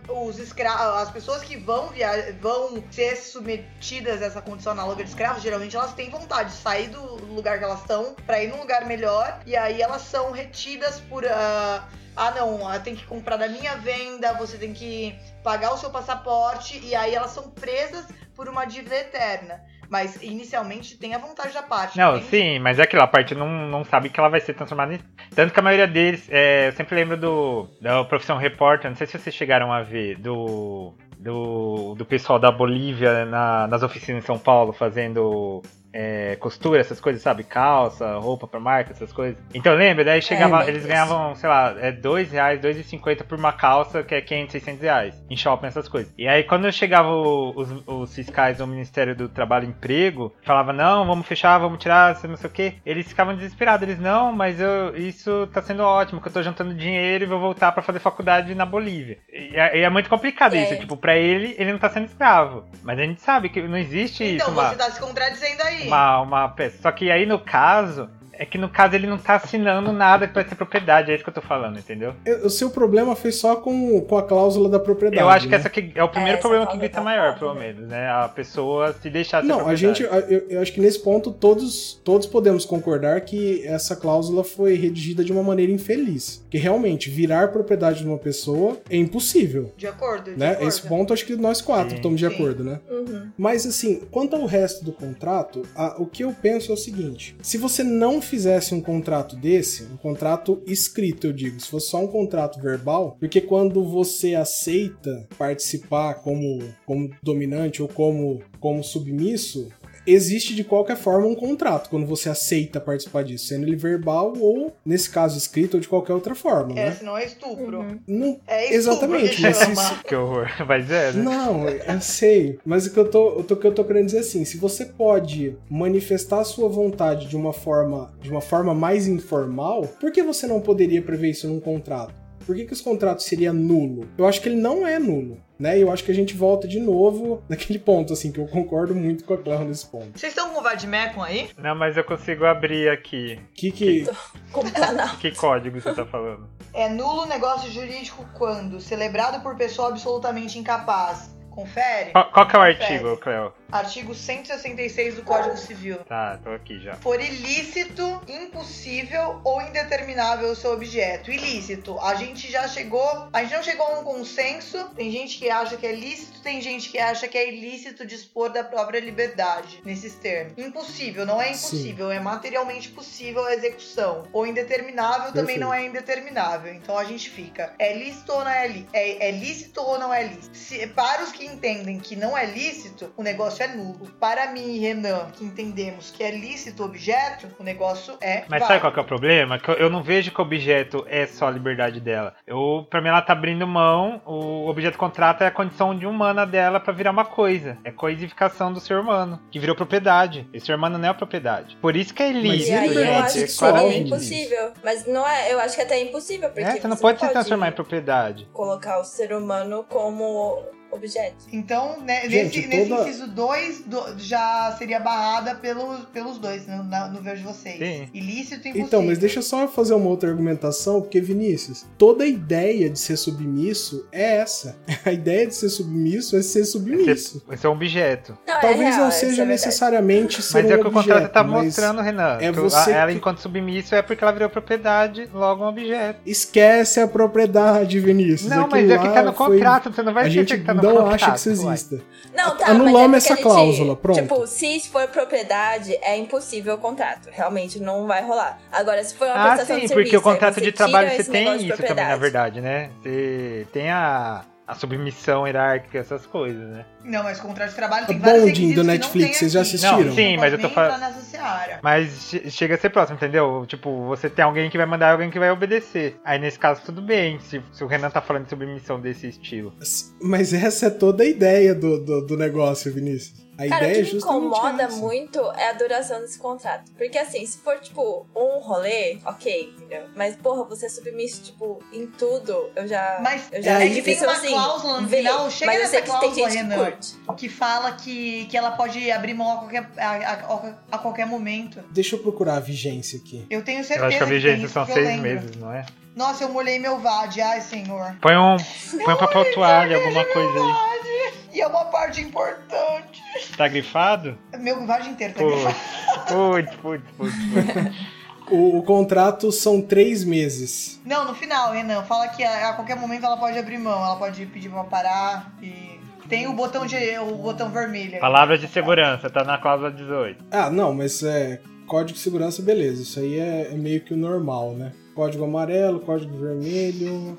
os escravos, as pessoas que vão via vão ser submetidas a essa condição análoga de escravos, geralmente elas têm vontade de sair do lugar que elas estão pra ir num lugar melhor, e aí elas são retidas por. ah, ah, não, ah, tem que comprar da minha venda, você tem que pagar o seu passaporte, e aí elas são presas por uma dívida eterna. Mas inicialmente tem a vontade da parte. Não, tem- sim, mas é aquilo, a parte não, não sabe que ela vai ser transformada em. Tanto que a maioria deles. é, eu sempre lembro do. Da profissão repórter, não sei se vocês chegaram a ver, do. Do, do pessoal da Bolívia na- nas oficinas em São Paulo fazendo é, costura, essas coisas, sabe? Calça, roupa pra marca, essas coisas. Então lembra? Daí chegava, lembro eles ganhavam, sei lá, é 2 reais, 2,50 por uma calça, que é 500, 600 reais. Em shopping, essas coisas. E aí quando chegava o- os, os fiscais do Ministério do Trabalho e Emprego, falava, não, vamos fechar, vamos tirar, não sei o que. Eles ficavam desesperados. Eles, não, mas eu, isso tá sendo ótimo, que eu tô juntando dinheiro e vou voltar pra fazer faculdade na Bolívia. E é, e é muito complicado É. isso. Tipo, pra ele, ele não tá sendo escravo. Mas a gente sabe que não existe Então, isso. Uma, você tá se contradizendo aí. Uma, uma. Só que aí no caso, é que no caso ele não tá assinando nada pra ter propriedade, é isso que eu tô falando, entendeu? É, O seu problema foi só com, com a cláusula da propriedade. eu acho que né? essa aqui é o primeiro essa problema que grita tá maior, pelo menos, né? A pessoa se deixar ser Não, a gente, eu, eu acho que nesse ponto todos, todos podemos concordar que essa cláusula foi redigida de uma maneira infeliz. Que realmente virar propriedade de uma pessoa é impossível. De acordo, de Né? acordo. Esse ponto acho que nós quatro Sim. estamos de Sim. acordo, né? Uhum. Mas assim, quanto ao resto do contrato, a- o que eu penso é o seguinte: se você não fizesse um contrato desse, um contrato escrito, eu digo, se fosse só um contrato verbal, porque quando você aceita participar como, como dominante ou como, como submisso, existe de qualquer forma um contrato quando você aceita participar disso, sendo ele verbal ou, nesse caso, escrito ou de qualquer outra forma, É, né? senão é estupro. Uhum. Não, É estupro Exatamente, que mas isso- Que horror. Mas é, né? Não, eu sei. Mas o que eu tô, o que eu tô querendo dizer é assim, se você pode manifestar a sua vontade de uma forma, de uma forma mais informal, por que você não poderia prever isso num contrato? Por que, que os contratos seria nulo? Eu acho que ele não é nulo, né? E eu acho que a gente volta de novo <laughs> naquele ponto, assim, que eu concordo muito com a Clara nesse ponto. Vocês estão com o Vadmecum aí? Não, mas eu consigo abrir aqui. Que que... <laughs> Como canal. Que código você tá falando? É nulo negócio jurídico quando? Celebrado por pessoa absolutamente incapaz. Confere? Qual, qual que é o Confere. artigo, Cleo? Artigo 166 do Código Civil. Tá, tô aqui já. For ilícito, impossível ou indeterminável o seu objeto. Ilícito. A gente já chegou. A gente não chegou a um consenso. Tem gente que acha que é lícito, tem gente que acha que é ilícito dispor da própria liberdade nesses termos. Impossível, não é impossível, é materialmente possível a execução. Ou indeterminável também Perfeito. não é indeterminável. Então a gente fica. É lícito ou não é lícito? É, é lícito ou não é lícito? Se- para os que entendem que não é lícito, o negócio é nulo. Para mim e Renan, que entendemos que é lícito o objeto, o negócio é. Mas válido. sabe qual que é o problema? Que eu- não vejo que o objeto é só a liberdade dela. Eu, pra mim, ela tá abrindo mão. O objeto contrato é a condição de humana dela pra virar uma coisa. É coisificação do ser humano, que virou propriedade. Esse ser humano não é propriedade. Por isso que é ilícito, E aí eu acho gente. É que ilícito. impossível. Mas não é, eu acho que até é impossível, porque É, você não pode se transformar em propriedade. colocar o ser humano como objeto. Então, né, Gente, nesse, nesse toda- inciso 2 já seria barrada pelos, pelos dois, no, na- no ver de vocês. Sim. Ilícito e impossível. Então, mas deixa eu só fazer uma outra argumentação, porque, Vinícius, toda a ideia de ser submisso é essa. <laughs> A ideia de ser submisso é ser submisso. Esse é um objeto. Não, é Talvez real, não seja é necessariamente ser Mas um é o que o contrato objeto, tá mas mostrando, Renan. é você ela, que- enquanto submisso, é porque ela virou propriedade, logo um objeto. Esquece a propriedade, Vinícius. Não, Aquilo mas é que tá no foi- contrato, você não vai A esquecer gente que tá no não acha que isso exista. Não, tá, Anulamos é porque essa gente- cláusula, pronto. Tipo, se for propriedade, é impossível o contrato. Realmente não vai rolar. Agora, se for uma Ah, prestação sim, de porque serviço, o contrato de trabalho você tem isso também, na verdade, né? Você tem a, a submissão hierárquica, essas coisas, né? Não, mas contrato de trabalho tem A vários Bonding requisitos do que não Netflix, tem vocês já assistiram? Não, sim, Não mas eu tô falando. entrar nessa seara. Mas che- chega a ser próximo, entendeu? Tipo, você tem alguém que vai mandar alguém que vai obedecer. Aí nesse caso, tudo bem, se, se o Renan tá falando de submissão desse estilo. Mas essa é toda a ideia do, do, do negócio, Vinícius. A Cara, ideia o é que me incomoda essa. muito é a duração desse contrato. Porque assim, se for, tipo, um rolê, ok, entendeu? Mas, porra, você é submisso, tipo, em tudo, eu já. Mas eu já é é, aí- difícil tem uma assim. cláusula no ver, final, chega mas eu sei que tem gente que Renan. Curte. Que fala que, que ela pode abrir mão a qualquer, a, a- a qualquer momento. Deixa eu procurar a vigência aqui. Eu tenho Eu certeza acho que a vigência isso, são eu seis meses, não é? Nossa, eu molhei meu VAD, ai senhor. Põe um. Põe um papel toalha, alguma coisa aí. VAD, e é uma parte importante. Tá grifado? Meu VAD inteiro tá Putz, grifado. putz, putz, putz. putz. O, o contrato são três meses. Não, no final, Renan, fala que a, a qualquer momento ela pode abrir mão, ela pode pedir pra parar e. Tem o botão de. o botão vermelho. aí. Palavras de segurança, tá na cláusula 18. Ah, não, mas é. Código de segurança, beleza. Isso aí é, é meio que o normal, né? Código amarelo, código vermelho.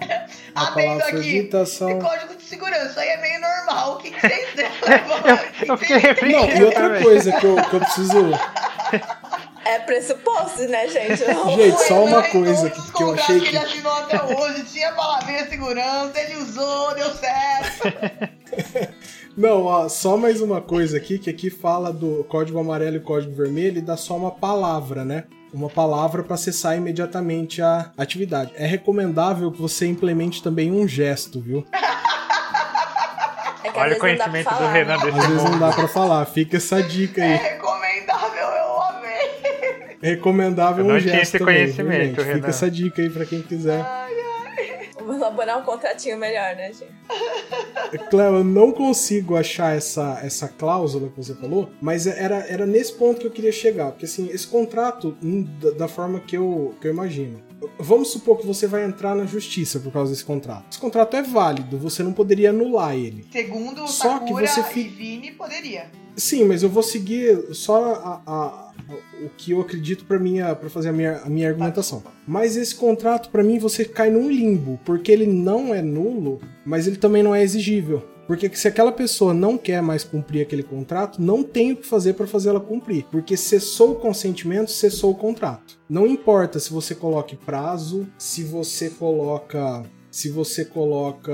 <laughs> A palavra aqui. solicitação. Tem código de segurança, aí é meio normal. O que, que vocês <laughs> aqui? Eu fiquei Não, refletindo. e outra coisa que eu, que eu preciso. <laughs> É pressuposto, né, gente? Não- <laughs> Gente, só uma Em coisa que, que eu achei que ele assinou até hoje, tinha palavrinha segurança, ele usou, deu certo. <laughs> Não, ó, só mais uma coisa aqui, que aqui fala do código amarelo e código vermelho e dá só uma palavra, né? Uma palavra para acessar imediatamente a atividade. É recomendável que você implemente também um gesto, viu? <laughs> É Olha o conhecimento do Renan né? desse Às vezes não dá pra falar, fica essa dica É aí. eu Recomendável Eu não um tinha gesto esse também, viu, conhecimento, gente? Fica essa dica aí pra quem quiser. Vamos elaborar um contratinho melhor, né, gente? Cléo, eu não consigo achar essa, essa cláusula que você falou, mas era, era nesse ponto que eu queria chegar. Porque, assim, esse contrato, hum, da, forma que eu, que eu imagino. Vamos supor que você vai entrar na justiça por causa desse contrato. Esse contrato é válido, você não poderia anular ele. Segundo o Só que Sakura você fi- e Vini, poderia. Sim, mas eu vou seguir só a- a- o que eu acredito para minha para fazer a minha, a minha argumentação. Mas esse contrato para mim você cai num limbo, porque ele não é nulo, mas ele também não é exigível. Porque se aquela pessoa não quer mais cumprir aquele contrato, não tem o que fazer para fazer ela cumprir. Porque cessou o consentimento, cessou o contrato. Não importa se você coloque prazo, se você coloca. Se você coloca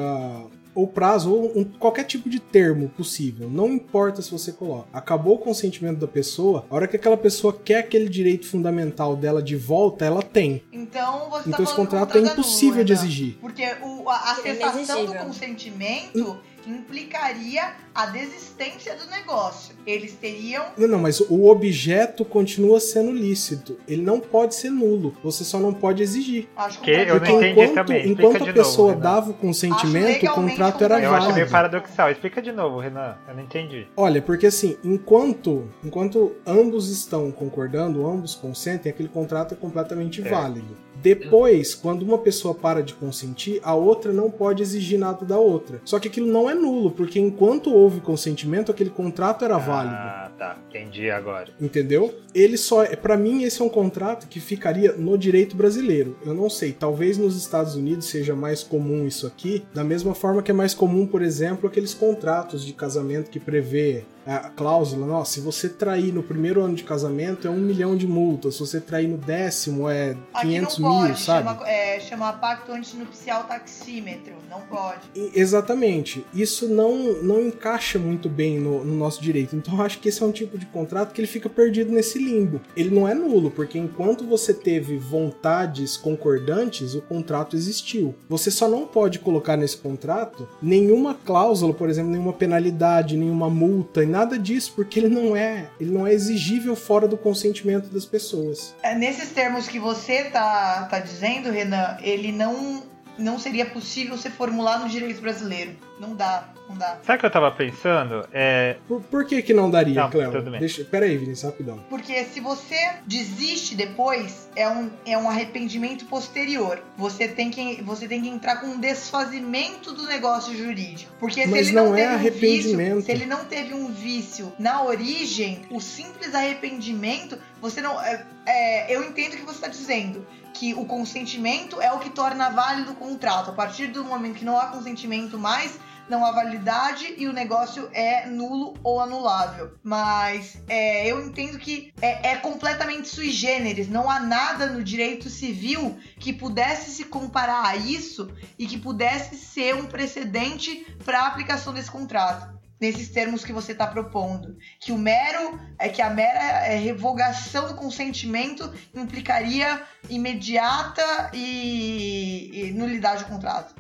ou prazo, ou um- qualquer tipo de termo possível. Não importa se você coloca. Acabou o consentimento da pessoa, a hora que aquela pessoa quer aquele direito fundamental dela de volta, ela tem. Então você Então tá esse contrato é impossível de Renan. exigir. Porque o, a, a Ele é cessação do consentimento implicaria a desistência do negócio. Eles teriam. Não, não, mas o objeto continua sendo lícito. Ele não pode ser nulo. Você só não pode exigir. Acho Que eu não Porque entendi enquanto, também. Explica enquanto a de novo, pessoa Renan. dava o consentimento, o contrato era Eu acho válido. meio paradoxal. Explica de novo, Renan. Eu não entendi. Olha, porque assim, enquanto, enquanto ambos estão concordando, ambos consentem, aquele contrato é completamente É. válido. Depois, quando uma pessoa para de consentir, a outra não pode exigir nada da outra. Só que aquilo não é nulo, porque enquanto houve consentimento, aquele contrato era válido. Ah, tá. Entendi agora. Entendeu? Ele só é, para mim esse é um contrato que ficaria no direito brasileiro. Eu não sei, talvez nos Estados Unidos seja mais comum isso aqui, da mesma forma que é mais comum, por exemplo, aqueles contratos de casamento que prevê a cláusula, nossa, se você trair no primeiro ano de casamento é um milhão de multas, se você trair no décimo é 500 Aqui não pode, mil, sabe? Chama, é, chama pacto antinupcial taxímetro, não pode. E- Exatamente. Isso não, não encaixa muito bem no, no nosso direito. Então eu acho que esse é um tipo de contrato que ele fica perdido nesse limbo. Ele não é nulo, porque enquanto você teve vontades concordantes, o contrato existiu. Você só não pode colocar nesse contrato nenhuma cláusula, por exemplo, nenhuma penalidade, nenhuma multa, e nada disso, porque ele não é, ele não é exigível fora do consentimento das pessoas. É, nesses termos que você tá, tá dizendo, Renan, ele não, não seria possível ser formular no direito brasileiro. Não dá, não dá. Sabe o que eu tava pensando? É. Por, por que que não daria, Não, Cleo? tudo bem. Deixa, pera aí, Vinícius, rapidão. Porque se você desiste depois, é um, é um arrependimento posterior. Você tem, que, você tem que entrar com um desfazimento do negócio jurídico. Porque se Mas ele não não, é teve um arrependimento. vício, se ele não teve um vício na origem, o simples arrependimento, você não. é- é, eu entendo o que você está dizendo. Que o consentimento é o que torna válido o contrato. A partir do momento que não há consentimento mais, não há validade e o negócio é nulo ou anulável. Mas é, eu entendo que é, é completamente sui generis. Não há nada no direito civil que pudesse se comparar a isso e que pudesse ser um precedente para a aplicação desse contrato. Nesses termos que você está propondo. Que o mero, é que a mera é, revogação do consentimento implicaria imediata e, e nulidade do contrato.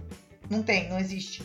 Não tem, não existe.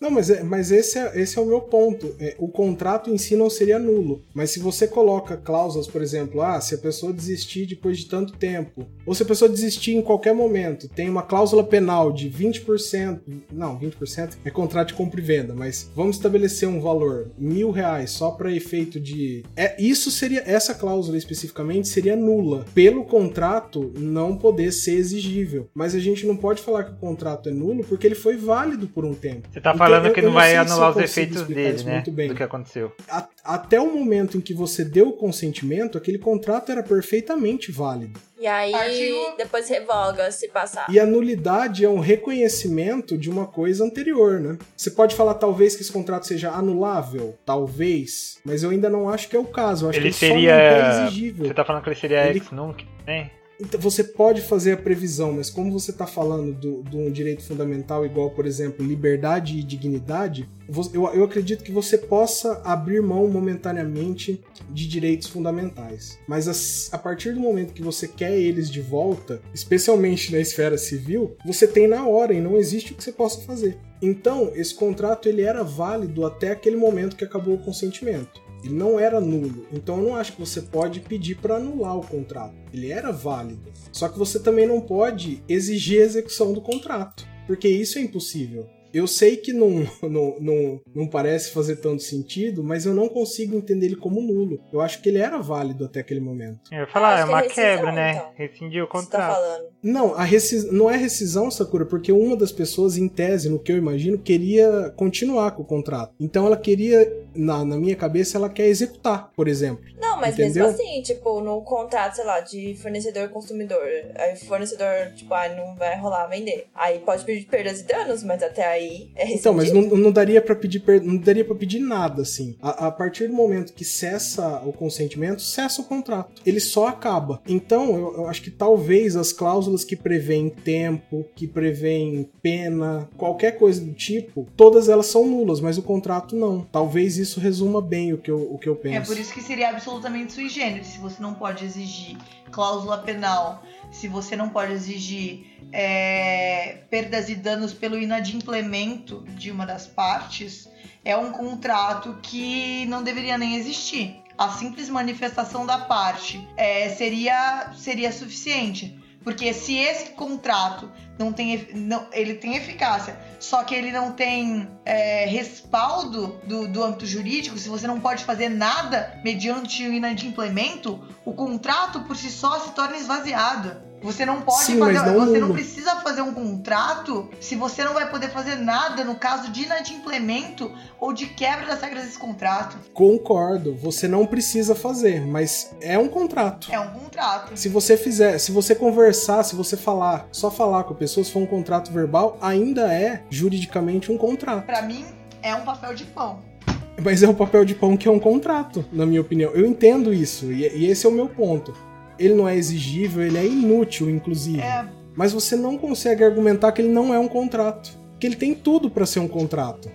Não, mas, é- mas esse, é, esse é o meu ponto. É, o contrato em si não seria nulo. Mas se você coloca cláusulas, por exemplo, ah, se a pessoa desistir depois de tanto tempo, ou se a pessoa desistir em qualquer momento, tem uma cláusula penal de 20%. Não, 20% é contrato de compra e venda, mas vamos estabelecer um valor, mil reais, só para efeito de. É, isso seria. Essa cláusula especificamente seria nula. Pelo contrato não poder ser exigível. Mas a gente não pode falar que o contrato é nulo porque ele foi válido por um tempo. Você tá Então, falando eu- que não não vai anular os efeitos dele, né? muito bem. Do que aconteceu. A- até o momento em que você deu o consentimento, aquele contrato era perfeitamente válido. E aí, Artigo- depois revoga se passar. E a nulidade é um reconhecimento de uma coisa anterior, né? Você pode falar talvez que esse contrato seja anulável, talvez, mas eu ainda não acho que é o caso. Eu acho Ele que ele seria- só não é exigível. Você tá falando que ele seria Ele- ex-nunc, né? Então, você pode fazer a previsão, mas como você está falando do- de um direito fundamental igual, por exemplo, liberdade e dignidade, eu, eu acredito que você possa abrir mão momentaneamente de direitos fundamentais. Mas as- a, partir do momento que você quer eles de volta, especialmente na esfera civil, você tem na hora e não existe o que você possa fazer. Então, esse contrato ele era válido até aquele momento que acabou o consentimento. Ele não era nulo. Então eu não acho que você pode pedir para anular o contrato. Ele era válido. Só que você também não pode exigir a execução do contrato. Porque isso é impossível. Eu sei que não, <laughs> não, não, não parece fazer tanto sentido, mas eu não consigo entender ele como nulo. Eu acho que ele era válido até aquele momento. Eu ia falar, é uma é rescisão, quebra, né? então. Rescindiu o Você tá contrato. falando. Não, a rescis... não é rescisão, Sakura, porque uma das pessoas, em tese, no que eu imagino, queria continuar com o contrato. Então ela queria, na, na minha cabeça, ela quer executar, por exemplo. Não, mas Entendeu? mesmo assim, tipo, no contrato, sei lá, de fornecedor-consumidor, aí o fornecedor, tipo, ah, não vai rolar vender. Aí pode pedir perdas e danos, mas até aí é Então, mas não, não daria para pedir per- não daria para pedir nada assim. A, a partir do momento que cessa o consentimento, cessa o contrato. Ele só acaba. Então, eu, eu acho que talvez as cláusulas que prevêem tempo, que prevêem pena, qualquer coisa do tipo, todas elas são nulas, mas o contrato não. Talvez isso resuma bem o que eu, o que eu É penso. por isso que seria absolutamente sui generis. Se você não pode exigir cláusula penal, se você não pode exigir é, perdas e danos pelo inadimplemento de uma das partes, é um contrato que não deveria nem existir. A simples manifestação da parte é, seria, seria suficiente. Porque se esse contrato não tem, não, ele tem eficácia, só que ele não tem é, respaldo do, do âmbito jurídico, se você não pode fazer nada mediante o inadimplemento, o contrato por si só se torna esvaziado. Você não pode Sim, fazer. não você não precisa fazer um contrato se você não vai poder fazer nada no caso de inadimplemento ou de quebra das regras desse contrato. Concordo, você não precisa fazer, mas é um contrato. É um contrato. Se você fizer, se você conversar, se você falar, só falar com a pessoa, se for um contrato verbal, ainda é juridicamente um contrato. Pra mim, é um papel de pão. Mas é um papel de pão que é um contrato, na minha opinião. Eu entendo isso, e esse é o meu ponto. Ele não é exigível, ele é inútil, inclusive. É, Mas você não consegue argumentar que ele não é um contrato. Que ele tem tudo pra ser um contrato.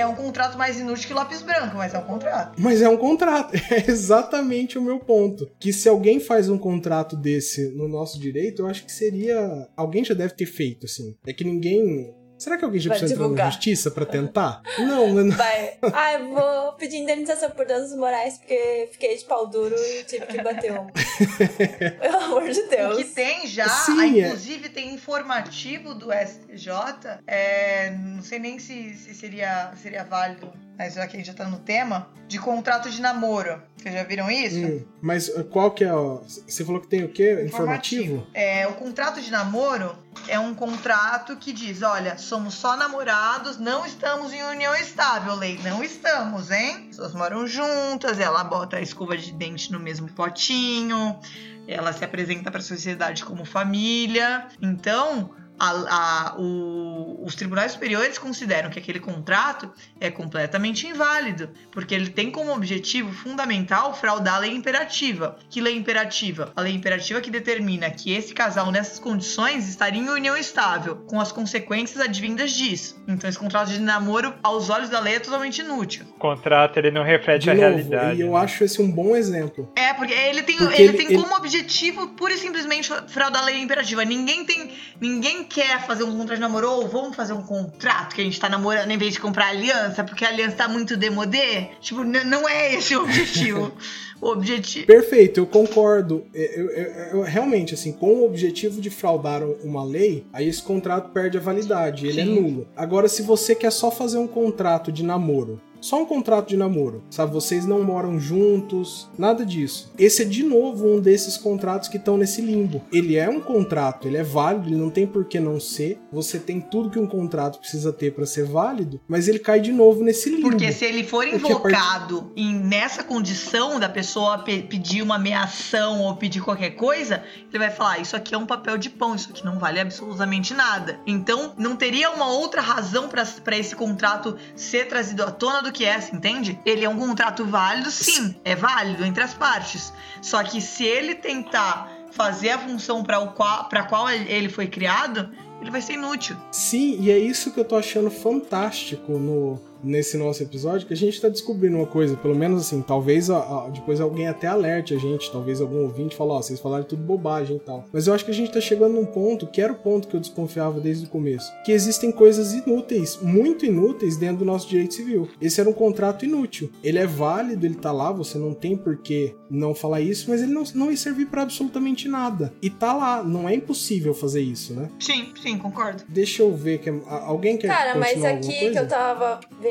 é um contrato mais inútil que lápis branco, mas é um contrato. Mas é um contrato. <laughs> É exatamente o meu ponto. Que se alguém faz um contrato desse no nosso direito, eu acho que seria. Alguém já deve ter feito, assim. É que ninguém. Será que alguém já Vai precisa entrar na justiça pra tentar? Não, não. <laughs> Vai. Ah, eu vou pedir indenização por danos morais porque fiquei de pau duro e tive que bater um. <laughs> Pelo amor de Deus. O que tem já, Sim, é. inclusive tem informativo do STJ, é, não sei nem se, se seria, seria válido, mas já que a gente já tá no tema, de contrato de namoro. Vocês já viram isso? Hum, mas qual que é o. Você falou que tem o quê? Informativo? É, o contrato de namoro é um contrato que diz, olha, somos só namorados, não estamos em união estável, lei, não estamos, hein? As pessoas moram juntas, ela bota a escova de dente no mesmo potinho, ela se apresenta para a sociedade como família. Então, a- a- o- os tribunais superiores consideram que aquele contrato é completamente inválido, porque ele tem como objetivo fundamental fraudar a lei imperativa. Que lei imperativa? A lei imperativa que determina que esse casal, nessas condições, estaria em união estável, com as consequências advindas disso. Então, esse contrato de namoro, aos olhos da lei, é totalmente inútil. O contrato ele não reflete De a novo, realidade. e eu né? acho esse um bom exemplo. É, porque ele tem, Porque ele ele- tem ele- como objetivo pura e simplesmente fraudar a lei imperativa. Ninguém tem. Ninguém quer fazer um contrato de namoro, ou vamos fazer um contrato que a gente tá namorando em vez de comprar aliança, porque a aliança tá muito demodê. Tipo, não é esse o objetivo. <laughs> o objetivo. Perfeito, eu concordo. Eu, eu- eu- realmente, assim, com o objetivo de fraudar uma lei, aí esse contrato perde a validade, ele é Sim. nulo. Agora, se você quer só fazer um contrato de namoro, só um contrato de namoro, sabe? Vocês não moram juntos, nada disso. Esse é de novo um desses contratos que estão nesse limbo. Ele é um contrato, ele é válido, ele não tem por que não ser. Você tem tudo que um contrato precisa ter para ser válido, mas ele cai de novo nesse limbo. Porque se ele for invocado em, nessa condição da pessoa pe- pedir uma ameação ou pedir qualquer coisa, ele vai falar: Isso aqui é um papel de pão, isso aqui não vale absolutamente nada. Então, não teria uma outra razão para esse contrato ser trazido à tona do que essa, entende? Ele é um contrato válido, sim, é válido entre as partes. Só que se ele tentar fazer a função para qual, pra qual ele foi criado, ele vai ser inútil. Sim, e é isso que eu tô achando fantástico no, nesse nosso episódio, que a gente tá descobrindo uma coisa, pelo menos assim, talvez a- a- depois alguém até alerte a gente, talvez algum ouvinte fale, ó, vocês falaram tudo bobagem e tal. Mas eu acho que a gente tá chegando num ponto, que era o ponto que eu desconfiava desde o começo, que existem coisas inúteis, muito inúteis dentro do nosso direito civil. Esse era um contrato inútil. Ele é válido, ele tá lá, você não tem por que não falar isso, mas ele não, não ia servir pra absolutamente nada. E tá lá, não é impossível fazer isso, né? Sim, sim, concordo. Deixa eu ver que a- alguém quer Cara, mas aqui coisa? que eu tava vendo,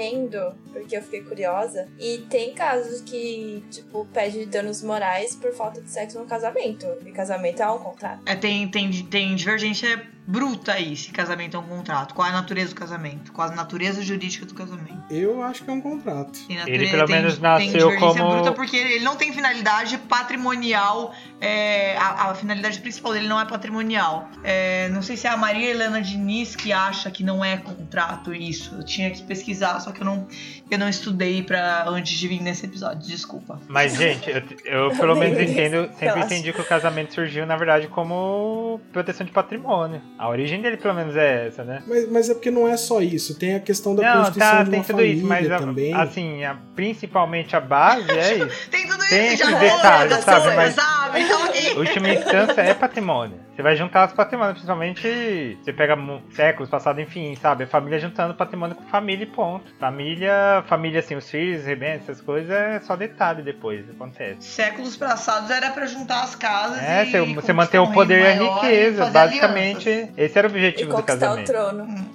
porque eu fiquei curiosa, e tem casos que, tipo, pede danos morais por falta de sexo no casamento. E casamento é um contrato. É, tem, tem, tem divergência bruta aí se casamento é um contrato. Qual é a natureza do casamento? Qual a natureza jurídica do casamento? Eu acho que é um contrato. Tem Ele natureza- pelo tem- menos tem nasceu divergência como- bruta porque ele não tem finalidade patrimonial. É, a, a finalidade principal dele não é patrimonial. É, não sei se é a Maria Helena Diniz que acha que não é contrato isso. Eu tinha que pesquisar, só que eu não, eu não estudei pra, antes de vir nesse episódio. Desculpa. Mas, gente, eu, eu pelo menos entendo, sempre entendi que o casamento surgiu, na verdade, como proteção de patrimônio. A origem dele, pelo menos, é essa, né? Mas, mas é porque não é só isso. Tem a questão da Não, constituição tá, de tem tudo família isso, mas a- também. assim, a- principalmente a base é <laughs> isso. Tem tudo Tem isso, esses já detalhes, das sabe, mas- sabe? <laughs> Então. Última instância é patrimônio. Você vai juntar os patrimônios, principalmente você pega séculos passados, enfim, sabe? A família juntando patrimônio com família e ponto. Família, família assim, os filhos, rebentos, essas coisas é só detalhe depois, acontece. séculos passados era pra juntar as casas É, e você, você manter o poder e a riqueza, fazer basicamente. alianças. Esse era o E objetivo do conquistar o casamento. trono. Hum.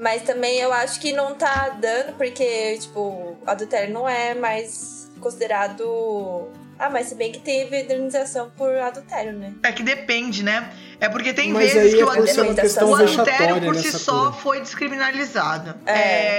Mas também eu acho que não tá dando, porque, tipo, adultério não é mais considerado Ah, mas se bem que teve indenização por adultério, né? É que depende, né? É porque tem Mas vezes que é o, adultério- o adultério por si nessa só cura. foi descriminalizado. É.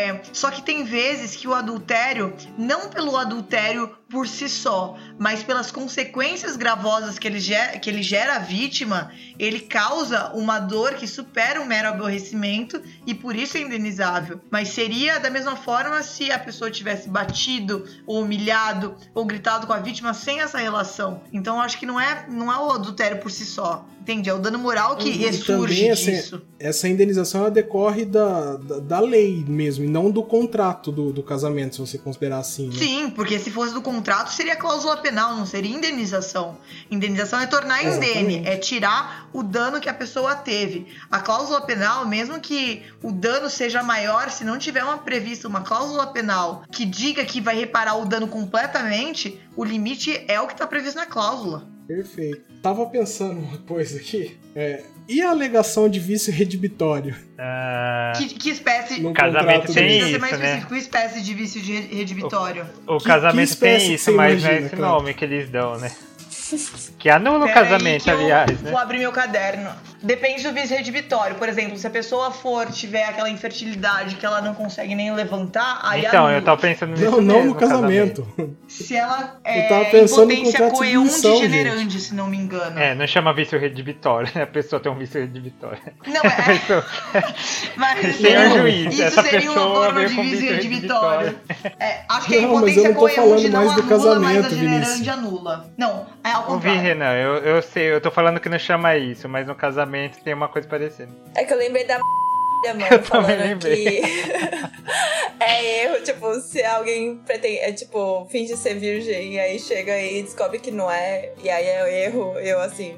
É, só que tem vezes que o adultério, não pelo adultério por si só, mas pelas consequências gravosas que ele gera, que ele gera à vítima, ele causa uma dor que supera o mero aborrecimento e por isso é indenizável. Mas seria da mesma forma se a pessoa tivesse batido, ou humilhado, ou gritado com a vítima sem essa relação. Então eu acho que não é, não é o adultério por si só. Entende? É o dano moral que E- ressurge também, assim, disso. Essa indenização ela decorre da, da, da lei mesmo, e não do contrato do, do casamento, se você considerar assim. Né? Sim, porque se fosse do contrato seria cláusula penal, não seria indenização. Indenização é tornar indene, Exatamente. é tirar o dano que a pessoa teve. A cláusula penal, mesmo que o dano seja maior, se não tiver uma prevista uma cláusula penal que diga que vai reparar o dano completamente, o limite é o que está previsto na cláusula. Perfeito. Tava pensando uma coisa aqui. É, e a alegação de vício redibitório? Ah, Que, que espécie. No casamento tem ser isso, mais né? específico, espécie de vício de re- redibitório? o que- casamento que espécie tem isso, mas não é imagina, esse Cláudio? nome que eles dão, né? <laughs> Que anula o Pera aí casamento, que eu aliás, né? Vou abrir meu caderno. Depende do vício redibitório. Por exemplo, se a pessoa for tiver aquela infertilidade que ela não consegue nem levantar, aí Então, anula. eu tava pensando nisso Não, não mesmo, no casamento. Se ela é Eu tava pensando no impotência coeum missão, generante, se não me engano. É, não chama vício redibitório, né? A pessoa tem um vício redibitório. Não, A é. pessoa <laughs> <laughs> Mas <laughs> Senhor Não, juiz, isso essa seria uma forma de vício redibitório. É, acho que a Não, eu impotência coeum falando de não mais do anula, mas a casamento, generante Vinícius. anula. Não, é ao Ouvi, contrário. Renan, eu, eu sei, eu tô falando que não chama isso, mas no casamento tem uma coisa parecida. É que eu lembrei da <laughs> mano, Eu também falando lembrei. que <laughs> é erro, tipo, se alguém pretende, é tipo, finge ser virgem e aí chega e descobre que não é, e aí é erro, eu assim.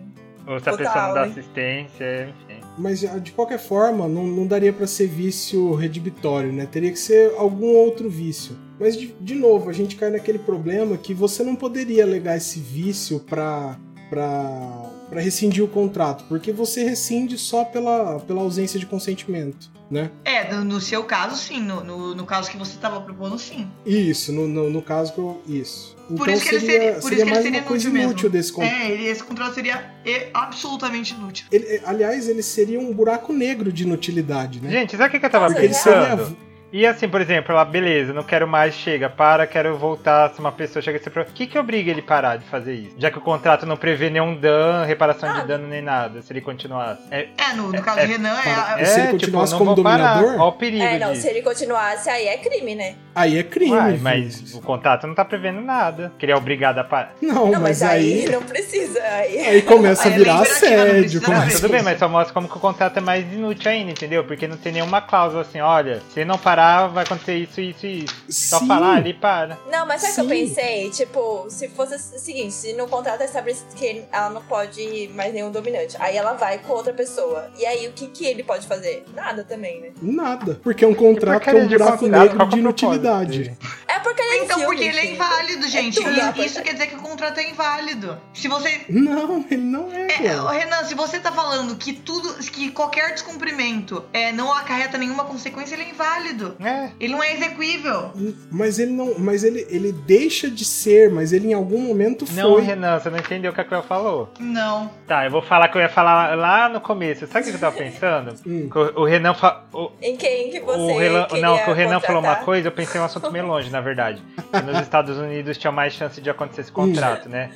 Ou se a pessoa não dá assistência, enfim. Mas de qualquer forma, não, não daria pra ser vício redibitório, né? Teria que ser algum outro vício. Mas, de, de novo, a gente cai naquele problema que você não poderia alegar esse vício pra, pra, pra rescindir o contrato, porque você rescinde só pela, pela ausência de consentimento, né? É, no, no seu caso, sim. No, no, no caso que você estava propondo, sim. Isso, no, no, no caso que eu. Isso. Então Por isso que ele seria, seria, por seria isso que ele mais seria uma coisa inútil mesmo. desse contrato. É, esse contrato seria absolutamente inútil. Ele- aliás, ele seria um buraco negro de inutilidade, né? Gente, sabe o que, eu tava Porque ele pensando? seria. E assim, por exemplo, ela, beleza, não quero mais, chega, para, quero voltar. Se uma pessoa chega a ser. pro- O que, que obriga ele parar de fazer isso? Já que o contrato não prevê nenhum dano, reparação Ah. de dano nem nada, se ele continuasse. É, É, no, no caso é- do Renan, é, é- se ele é, continuasse tipo, não como vou parar. dominador? Ó o perigo É, não, disso. se ele continuasse, aí é crime, né? Aí é crime. Uai, mas o contrato não tá prevendo nada. Que ele é obrigado a parar. Não, Não, mas, mas aí aí, não precisa. Aí, <laughs> aí começa Aí a é virar bem imperativa, não assédio. precisa Não, começa- tudo bem, mas só mostra como que o contrato é mais inútil ainda, entendeu? Porque não tem nenhuma cláusula assim, olha, se não parar, vai acontecer isso, isso e isso. Só falar ali para. Não, mas sabe o que eu pensei? Tipo, se fosse o seguinte, se no contrato é estabelecido que ela não pode ir mais nenhum dominante, aí ela vai com outra pessoa. E aí o que, que ele pode fazer? Nada também, né? Nada. Porque é um contrato que é porcaria um buraco negro de é inutilidade. É porque ele é Então, porque ele é inválido, gente. rapaz. isso quer dizer que o contrato é inválido. Se você. Não, ele não é, É, Renan, se você tá falando que tudo. que qualquer descumprimento é, não acarreta nenhuma consequência, ele é inválido. É, Ele não é execuível. Mas ele não. Mas ele, ele deixa de ser, mas ele em algum momento não, foi. Renan, você não entendeu o que a Cleo falou. Não. Tá, eu vou falar que eu ia falar lá no começo. Sabe o que eu tava pensando? <laughs> Hum. O o Renan fa... o, Em quem que você o não, que o Renan falou uma contratar? coisa, eu pensei em um assunto meio longe, na verdade. Que nos Estados Unidos tinha mais chance de acontecer esse contrato, né?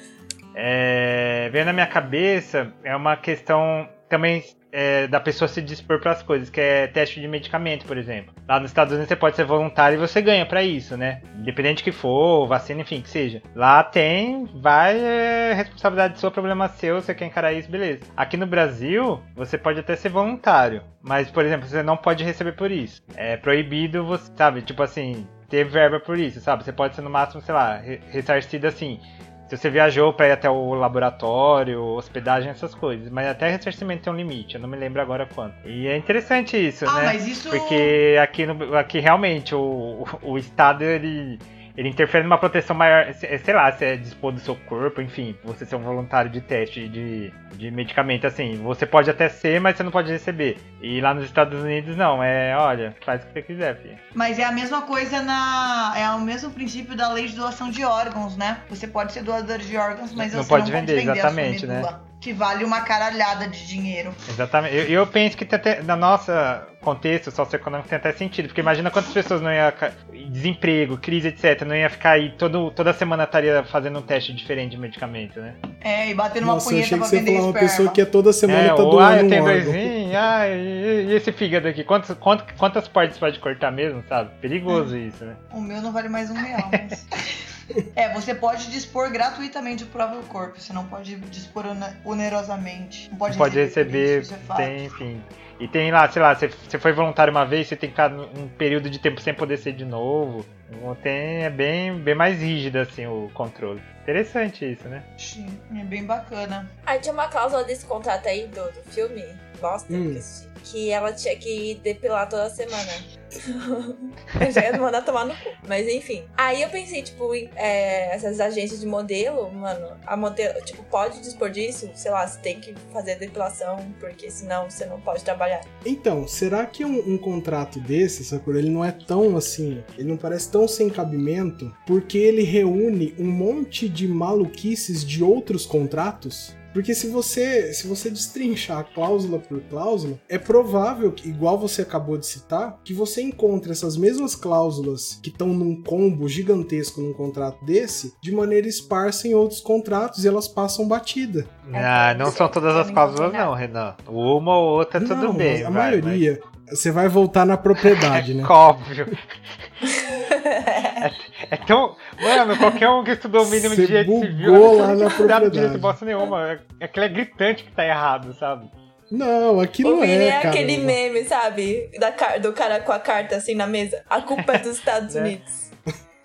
É, veio na minha cabeça, é uma questão também é, da pessoa se dispor para as coisas, que é teste de medicamento, por exemplo. Lá nos Estados Unidos você pode ser voluntário e você ganha para isso, né? Independente que for, vacina, enfim, que seja. Lá tem, vai, é responsabilidade sua, problema seu, você quer encarar isso, beleza. Aqui no Brasil, você pode até ser voluntário, mas, por exemplo, você não pode receber por isso. É proibido você, sabe, tipo assim, ter verba por isso, sabe? Você pode ser no máximo, sei lá, re- ressarcido assim. Se você viajou para ir até o laboratório, hospedagem, essas coisas. Mas até ressarcimento tem um limite, eu não me lembro agora quanto. E é interessante isso, Ah, né? mas isso. Porque aqui, no, aqui realmente o, o Estado ele, ele interfere numa proteção maior, sei lá, se é dispor do seu corpo, enfim, você ser um voluntário de teste de, de medicamento, assim, você pode até ser, mas você não pode receber. E lá nos Estados Unidos, não, é, olha, faz o que você quiser, filho. Mas é a mesma coisa na. É o mesmo princípio da lei de doação de órgãos, né? Você pode ser doador de órgãos, mas Não você pode não vender, pode vender exatamente, né? Que vale uma caralhada de dinheiro. Exatamente. Eu, eu penso que tem até, na nossa contexto socioeconômico tem até sentido, porque imagina quantas pessoas não ia desemprego, crise, etc, não ia ficar aí todo, toda semana estaria fazendo um teste diferente de medicamento, né? É, e batendo uma Nossa, eu punheta achei pra que você ia vender falar uma esperma. pessoa que é toda semana é, tá ou, doando ah, eu um tenho dois órgão. rins, ah, e, e esse fígado aqui, quantas, quantas, quantas partes pode cortar mesmo, sabe? Perigoso isso, né? O meu não vale mais um real, mas... <laughs> É, você pode dispor gratuitamente o próprio corpo, você não pode dispor one- onerosamente. Não pode, Não pode receber, é fato. tem, enfim. E tem lá, sei lá, você, você foi voluntário uma vez, você tem que ficar um período de tempo sem poder ser de novo. Então, Tem, é bem, bem mais rígido, assim, o controle. Interessante isso, né? Sim, É bem bacana. Aí tinha uma cláusula desse contrato aí do, do filme, bosta, Hum. que, assisti, que ela tinha que depilar toda semana. <laughs> eu já ia mandar tomar no cu. Mas enfim. Aí eu pensei, tipo, é, essas agências de modelo, mano, a modelo, tipo, pode dispor disso? Sei lá, você tem que fazer depilação, porque senão você não pode trabalhar. Então, será que um, um contrato desse, Sakura, ele não é tão assim, ele não parece tão sem cabimento, porque ele reúne um monte de maluquices de outros contratos? Porque se você, se você destrinchar cláusula por cláusula, é provável que, igual você acabou de citar, que você encontre essas mesmas cláusulas que estão num combo gigantesco num contrato desse, de maneira esparsa em outros contratos e elas passam batida. É, ah, não são todas as cláusulas, não, Renan. Uma ou outra, tudo Não, bem. a vai, mas- maioria. Você vai voltar na propriedade, <laughs> né? Óbvio. é, é tão. Mano, qualquer um que estudou o mínimo Você de direito civil não lá na propriedade. direito bosta nenhuma. É, aquilo é gritante que tá errado, sabe? Não, aqui o não Vini é, é, cara. aquele meme, sabe? Da, do cara com a carta assim na mesa. A culpa é dos Estados <laughs> Né? Unidos.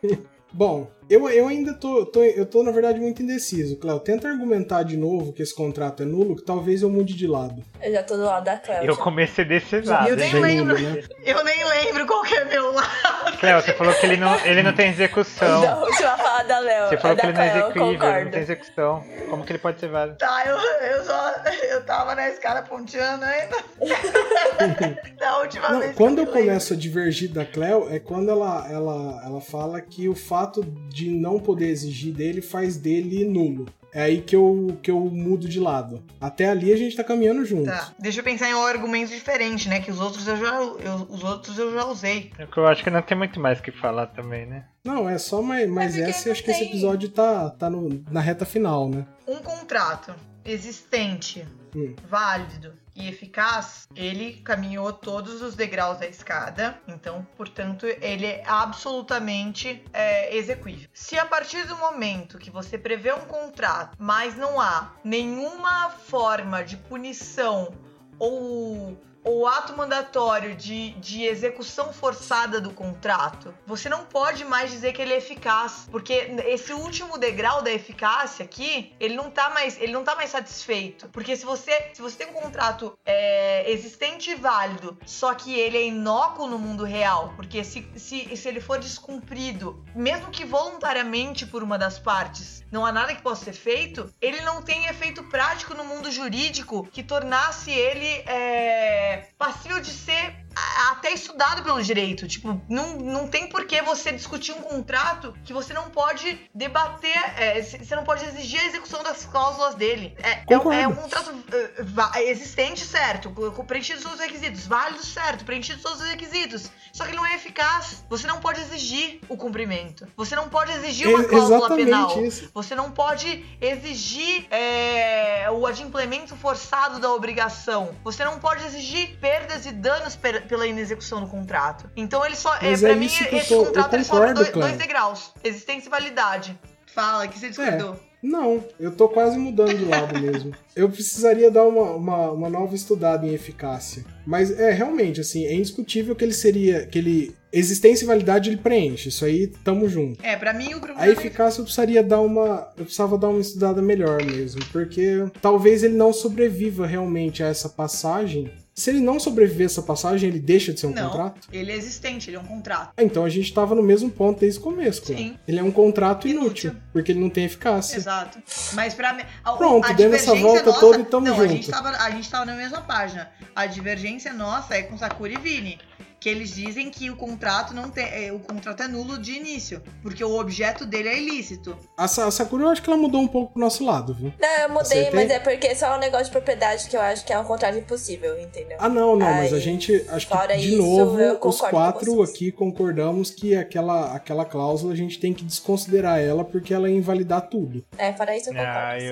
<laughs> Bom, eu, eu ainda tô, tô- Eu tô, na verdade, muito indeciso. Cléo, tenta argumentar de novo que esse contrato é nulo, que talvez eu mude de lado. Eu já tô do lado da Cléo. Eu comecei desse lado. Eu nem lembro. né? Eu nem lembro qual que é meu lado. Cléo, você falou que ele não, ele não tem execução. Última fala da Léo. Você é falou da que ele não é eu execuível, ele não tem execução. Como que ele pode ser válido? Tá, eu, eu só. Eu tava na escada ponteando ainda. <laughs> da última Não, vez. que quando eu lembro. começo a divergir da Cléo, é quando ela, ela, ela fala que o fato de não poder exigir dele faz dele nulo. É aí que eu, que eu mudo de lado. Até ali a gente tá caminhando junto. Tá, deixa eu pensar em um argumento diferente, né? Que os outros eu já, eu- os outros eu já usei. É que Eu acho que não tem muito mais o que falar também, né? Não, é só mais, mais porque essa e acho que esse episódio tá, tá no- na reta final, né? Um contrato existente, Hum. válido e eficaz, ele caminhou todos os degraus da escada, então, portanto, ele é absolutamente é, execuível. Se a partir do momento que você prevê um contrato, mas não há nenhuma forma de punição ou ou ato mandatório de, de execução forçada do contrato, você não pode mais dizer que ele é eficaz, porque esse último degrau da eficácia aqui, ele não tá mais, ele não tá mais satisfeito, porque se você, se você tem um contrato é, existente e válido, só que ele é inócuo no mundo real, porque se, se, se ele for descumprido, mesmo que voluntariamente por uma das partes, não há nada que possa ser feito, ele não tem efeito prático no mundo jurídico que tornasse ele é, passível de ser até estudado pelo direito. Tipo, não, não tem por que você discutir um contrato que você não pode debater, é, você não pode exigir a execução das cláusulas dele. É, é, um- é um contrato eh, existente, certo, preenchidos todos os requisitos, válido, certo, preenchidos todos os requisitos. Só que ele não é eficaz. Você não pode exigir o cumprimento. Você não pode exigir uma cláusula penal. isso. Você não pode exigir é, o adimplemento forçado da obrigação. Você não pode exigir perdas e danos per- pela inexecução do contrato. Então ele só. Mas é, é pra mim, que eu esse tô- contrato ele só abre concordo, dois, dois degraus: existência e validade. Fala, que você discordou. Não, eu tô quase mudando de lado <laughs> mesmo. Eu precisaria dar uma, uma, uma nova estudada em eficácia. Mas é realmente, assim, é indiscutível que ele seria. que ele. Existência e validade ele preenche. Isso aí, tamo junto. É, pra mim o problema A eficácia eu precisaria dar uma. Eu precisava dar uma estudada melhor mesmo. Porque talvez ele não sobreviva realmente a essa passagem Se ele não sobreviver essa passagem, ele deixa de ser um não, contrato? ele é existente, ele é um contrato. Ah, Então a gente tava no mesmo ponto desde o começo, cara. Sim. Ele é um contrato Inútil. inútil, porque ele não tem eficácia. Exato. Mas pra mim. a- Pronto, a dando essa volta nossa, toda e tamo não, A junto. gente, tava, a gente tava na mesma página. A divergência nossa é com Sakura e Vini. Que eles dizem que o contrato não tem. é, o contrato é nulo de início. Porque o objeto dele é ilícito. A, Sa- a Sakura eu acho que ela mudou um pouco pro nosso lado, viu? Não, eu mudei, Acertei? mas é porque é só um negócio de propriedade que eu acho que é um contrato impossível, entendeu? Ah, não, não, mas a gente, acho que de isso, novo, os concordo com quatro vocês. aqui concordamos que aquela, aquela cláusula a gente tem que desconsiderar ela porque ela ia invalidar tudo. É, fora isso eu concordo. Ah, com vocês.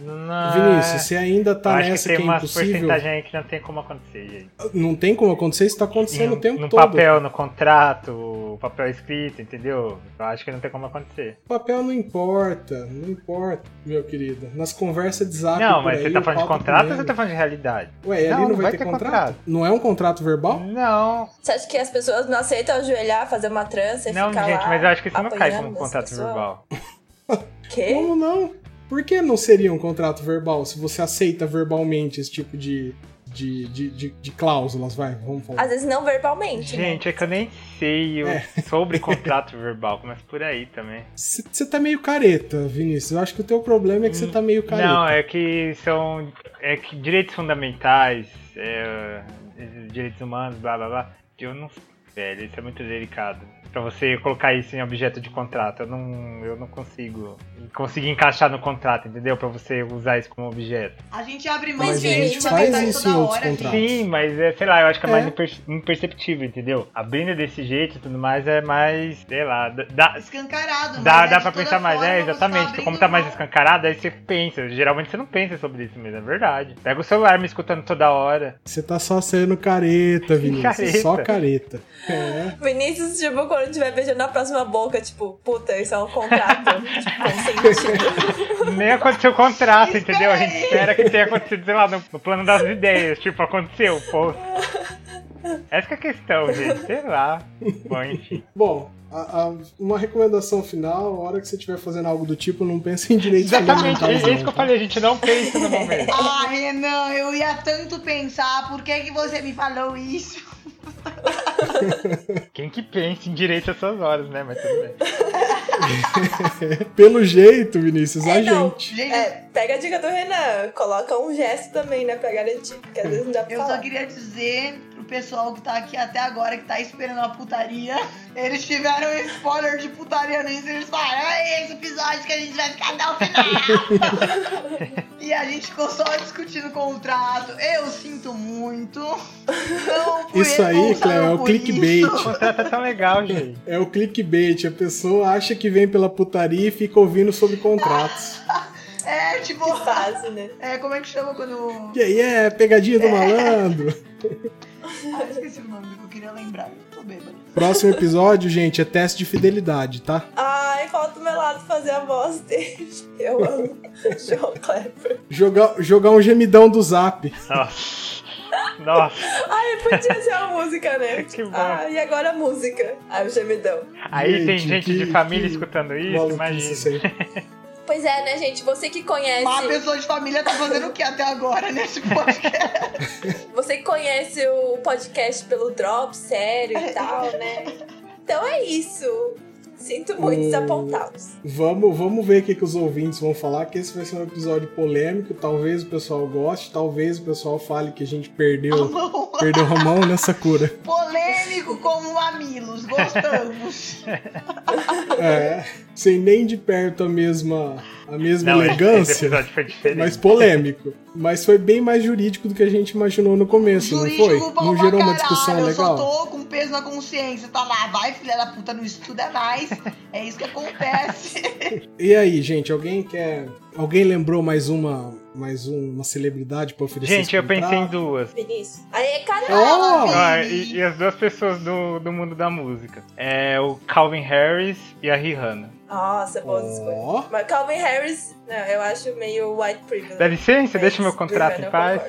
eu. Não. Vinícius, você ainda eu tá acho nessa que que, tem é umas impossível. porcentagens aí que não tem como acontecer, gente. Não tem como acontecer, isso tá acontecendo no, o tempo no todo. papel, no contrato, o papel escrito, entendeu? Eu acho que não tem como acontecer. O papel não importa, não importa, meu querido. Nas conversas de zap. não, mas aí, você tá falando de contrato ou você tá falando de realidade? Ué, ali não, vai, ter, contrato? Não é um contrato verbal? Não, Você acha que as pessoas não aceitam ajoelhar, fazer uma trança e não, ficar gente, lá mas eu acho que isso não cai como um contrato pessoas? verbal. <laughs> Quê? Como não? Por que não seria um contrato verbal se você aceita verbalmente esse tipo de, de, de, de, de cláusulas? Vai, vamos falar. Às vezes não verbalmente, né? Gente, é que eu nem sei o- É. <laughs> sobre contrato verbal, começa por aí também. Você tá meio careta, Vinícius. Eu acho que o teu problema é que você tá meio careta. Não, é que são. É que direitos fundamentais, é, direitos humanos, blá blá blá. Eu não. Velho, isso é muito delicado. Pra você colocar isso em objeto de contrato. Eu não, eu não consigo conseguir encaixar no contrato, entendeu? Pra você usar isso como objeto. A gente abre mão Mas de gente faz isso em toda hora. Sim, mas é, sei lá, eu acho que é, É. mais imper- imperceptível, entendeu? Abrindo desse jeito e tudo mais é mais, sei lá, dá, Escancarado. Dá, mas é dá toda pensar mais, forma é, você exatamente. tá Como tá mais escancarado, aí você pensa. Geralmente você não pensa sobre isso mesmo, é verdade. Pega o celular me escutando toda hora. Você tá só sendo careta, <laughs> Vinícius. Careta. Só careta. É. Vinícius, tipo, quando tiver beijando na próxima boca, tipo, puta, isso é um contrato. <laughs> tipo. Nem aconteceu o contrato, entendeu? A gente espera que tenha acontecido, sei lá, no, no plano das ideias. Tipo, aconteceu, pô. Essa que é a questão, gente. Sei lá. Bom, enfim. Bom, a- a- uma recomendação final, a hora que você estiver fazendo algo do tipo, não pense em direitos Exatamente, é isso que eu tá? falei, a gente não pensa no <laughs> momento. Ah, Renan, eu ia tanto pensar, por que, que você me falou isso? Quem que pensa em direito essas horas, né? Mas tudo bem. <laughs> <laughs> Pelo jeito, Vinícius, a É, não. gente. Gente, É, pega a dica do Renan, coloca um gesto também, né, pra garantir, porque às vezes não dá pra eu só falar. queria dizer pro pessoal que tá aqui até agora, que tá esperando a putaria, <laughs> eles tiveram um spoiler de putaria nisso, eles falaram, é esse episódio que a gente vai ficar até o final. <laughs> e a gente ficou só discutindo o contrato, eu sinto muito. Não fui Isso aí, Cleo, é o clickbait. O contrato é tão legal, gente. É o clickbait. A pessoa acha que vem pela putaria e fica ouvindo sobre contratos. <laughs> É, tipo, Que fase, né? é, como é que chama quando... E aí, é pegadinha do malandro. Ah, esqueci o nome que eu queria lembrar, tô bêbado. Próximo episódio, gente, é teste de fidelidade, tá? Ai, falta o meu lado fazer a voz dele. Eu amo João Klepper. Jogar, jogar um gemidão do zap. Nossa. Nossa. Ai, podia ser a música, né? <laughs> Que bom. Ah, e agora a música. Ai, o gemidão. Aí tem Gente, gente de que- família que escutando isso, imagina. isso aí. <laughs> Pois é, né, gente? Você que conhece. Uma pessoa de família tá fazendo o que até agora nesse podcast? <laughs> Você que conhece o podcast pelo Drop, sério e tal, né? Então é isso. Sinto muito O- desapontá-los. Vamos, vamos ver o que, que os ouvintes vão falar, que esse vai ser um episódio polêmico. Talvez o pessoal goste, talvez o pessoal fale que a gente perdeu, <laughs> perdeu a mão nessa cura. Polêmico como mamilos, gostamos. É, <laughs> sem nem de perto a mesma, a mesma Não, elegância, episódio foi diferente. mas polêmico. Mas foi bem mais jurídico do que a gente imaginou no começo, não foi? Jurídico pau Não pra gerou uma caralho, discussão Eu legal? só tô com peso na consciência. Tá lá, vai filha da puta, não estuda mais. É isso que acontece. <laughs> E aí, gente, alguém quer. Alguém lembrou mais uma, mais um- uma celebridade pra oferecer Gente, eu pensei em duas. Vinícius. Aí, cara. Oh! Ah, e, e as duas pessoas do, do mundo da música. É o Calvin Harris e a Rihanna. Nossa, boas Ó. escolhas. Mas Calvin Harris, não, eu acho meio white privilege. Dá licença, Mas deixa meu contrato em paz.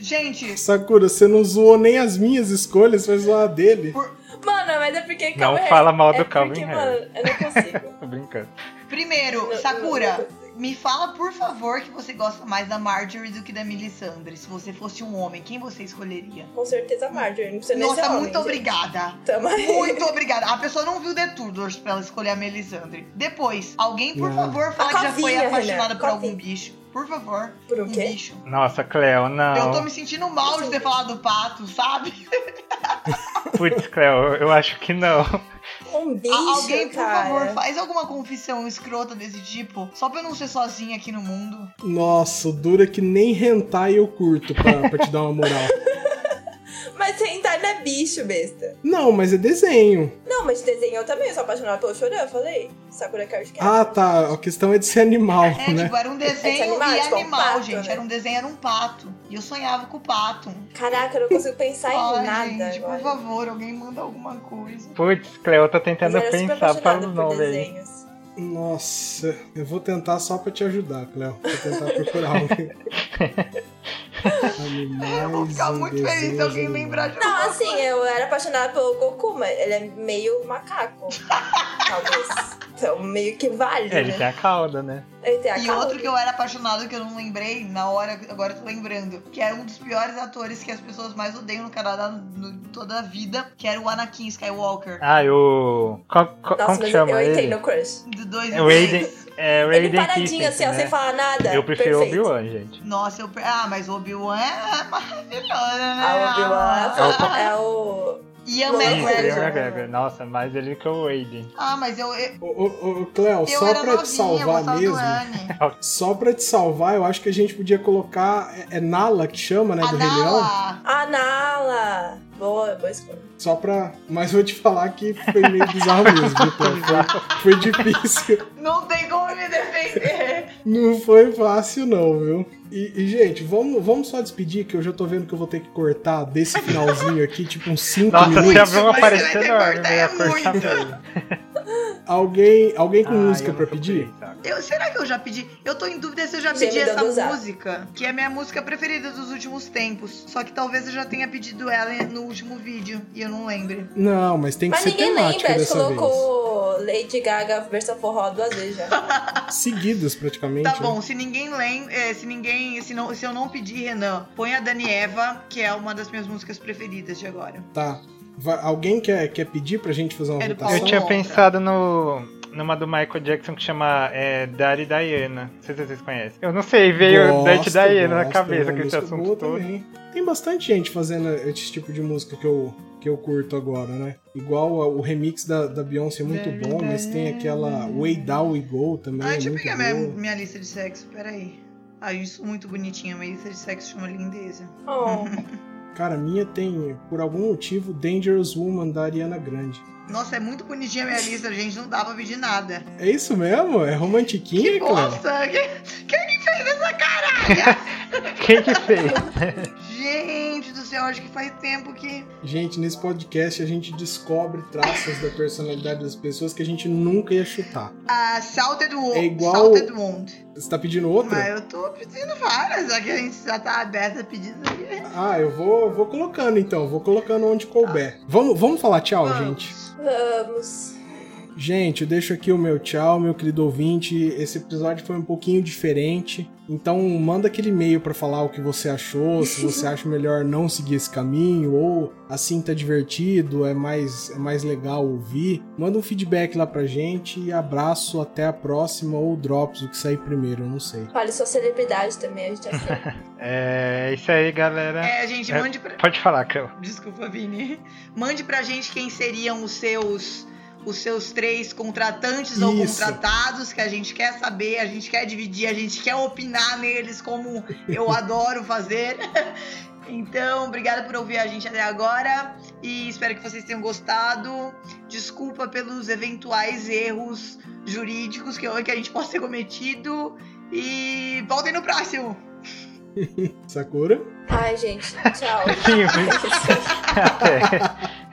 Gente, Sakura, você não zoou nem as minhas escolhas, vai zoar a dele. Mano, Mano, mas é porque Não Calvin fala mal do é Calvin porque, Harris. Mano, eu não consigo. <laughs> Tô brincando. Primeiro, Não, Sakura, não, me fala, por favor, que você gosta mais da Marjorie do que da Melisandre. Se você fosse um homem, quem você escolheria? Com certeza, Marjorie. Não precisa nem Nossa, ser homem, muito gente. obrigada. Tamo aí. Muito obrigada. A pessoa não viu The Tudors pra ela escolher a Melisandre. Depois, alguém, por Não. favor, fala A que já foi apaixonada Renan, por algum bicho. Por favor. Por um quê? bicho. Nossa, Cleo, não. Eu tô me sentindo mal de ter falado do pato, sabe? <laughs> Putz, Cleo, eu acho que não. Um bicho, alguém, por cara. favor, faz alguma confissão escrota desse tipo. Só pra eu não ser sozinha aqui no mundo. Nossa, o dura que nem hentai eu curto pra, pra te dar uma moral. <laughs> Mas hentai não é bicho, besta. Não, mas é desenho. Não, mas desenho eu também. Eu sou apaixonada pelo Choran, eu falei. Sakura Card. Ah, tá. A questão é de ser animal, É, né? tipo, era um desenho animal, e tipo, um animal, pato, gente. né? Era um desenho, era um pato. E eu sonhava com o pato. Caraca, eu não consigo pensar em nada gente, agora. por favor, alguém manda alguma coisa. Putz, Cleo, eu tô Mas tentando pensar para os nomes aí. Nossa, eu vou tentar só pra te ajudar, Cleo. Vou tentar procurar alguém. <laughs> Eu vou ficar muito feliz se alguém lembrar de Não, assim, coisa. eu era apaixonada pelo Goku, mas ele é meio macaco. talvez. Então, meio que vale, É, ele né? tem a cauda, né? Ele tem a E cauda. outro que eu era apaixonado que eu não lembrei na hora, agora eu tô lembrando, que era um dos piores atores que as pessoas mais odeiam no Canadá no, toda a vida, que era o Anakin Skywalker. Ah, e o. Qual, qual- Nossa, como que chama eu ele? entrei no crush. Do dois É o Raiden. É o Ele paradinho assim, ó, né? sem falar nada. Eu prefiro o. Obi-Wan, gente. Nossa, eu. Ah, mas o Obi-Wan é maravilhoso, né? A Obi-Wan É é o... Ian Isso, Isso, McGregor. Ian McGregor. Nossa, mais ele que o Raiden. Ah, mas eu. Eu, Ô, ô, ô, Cleo, eu só pra novinha, te salvar mesmo. Anne. <laughs> Só pra te salvar, eu acho que a gente podia colocar. É, é Nala que chama, né? A Do Rei Leão. Nala. A Nala. Boa, boa escolha. Só pra. Mas vou te falar que foi meio bizarro mesmo, viu, Cleo? Foi, foi difícil. Não tem como me defender. Não foi fácil, não, viu? E, e, gente, vamos, vamos só despedir, que eu já tô vendo que eu vou ter que cortar desse finalzinho aqui, tipo uns 5 Nossa, se minutos. você vai ter que enorme, cortar, eu ia é cortar muito. Alguém, alguém com Ah, música tô pedir? pensando. Eu, será que eu já pedi? Eu tô em dúvida se eu já pedi essa música, que é a minha música preferida dos últimos tempos. Só que talvez eu já tenha pedido ela no último vídeo e eu não lembre. Não, mas tem que Mas ser ninguém temática lembra, a gente dessa vez. colocou Lady Gaga versão forró duas vezes já. <laughs> Seguidas, praticamente. Tá né? bom, se ninguém lembra, se ninguém, se, não, se eu não pedir, Renan, põe a Dani Eva, que é uma das minhas músicas preferidas de agora. Tá. Vai- alguém quer, quer pedir pra gente fazer uma do votação? Eu tinha pensado no. Numa do Michael Jackson que chama é, Daddy Diana. Não sei se vocês conhecem. Eu não sei, veio Gosto, Daddy Diana na gosto, cabeça é com esse assunto todo. também. Tem bastante gente fazendo esse tipo de música que eu, que eu curto agora, né? Igual o remix da, da Beyoncé é muito bom, mas tem aquela Way Down We Go também. Ah, é deixa eu pegar minha, minha lista de sexo, peraí. Ah, isso muito bonitinha, minha lista de sexo chama Lindeza. Oh. <laughs> Cara, a minha tem, por algum motivo, Dangerous Woman da Ariana Grande. Nossa, é muito bonitinha a minha lista, gente, não dá pra pedir nada. É isso mesmo? É romantiquinha, Que cara? bosta! Quem, quem que fez essa caralho? <laughs> Quem que fez? <laughs> céu, acho que faz tempo que. Gente, nesse podcast a gente descobre traços da personalidade das pessoas que a gente nunca ia chutar. A Salted Wound. É igual- Salted Wound. Você tá pedindo outra? Mas eu tô pedindo várias, já que a gente já tá aberta a pedir isso aqui. Ah, eu vou, vou colocando então, vou colocando onde couber. Vamos, vamos falar tchau, Vamos. gente. Vamos. Gente, eu deixo aqui o meu tchau, meu querido ouvinte. Esse episódio foi um pouquinho diferente. Então manda aquele e-mail pra falar o que você achou, se você <laughs> acha melhor não seguir esse caminho ou assim tá divertido, é mais é mais legal ouvir. Manda um feedback lá pra gente e abraço, até a próxima ou drops, o que sair primeiro, eu não sei. Fale sua celebridade também, a gente aceita. <laughs> É isso aí, galera. É, gente, É. mande pra. Pode falar, Cleo. Desculpa, Vini. Mande pra gente quem seriam os seus. Os seus três contratantes ou Isso. contratados, que a gente quer saber, a gente quer dividir, a gente quer opinar neles, como eu <laughs> adoro fazer. <laughs> Então, obrigada por ouvir a gente até agora e espero que vocês tenham gostado. Desculpa pelos eventuais erros jurídicos que, a gente possa ter cometido. E voltem no próximo! <laughs> Sakura? Ai, gente, tchau. Simples.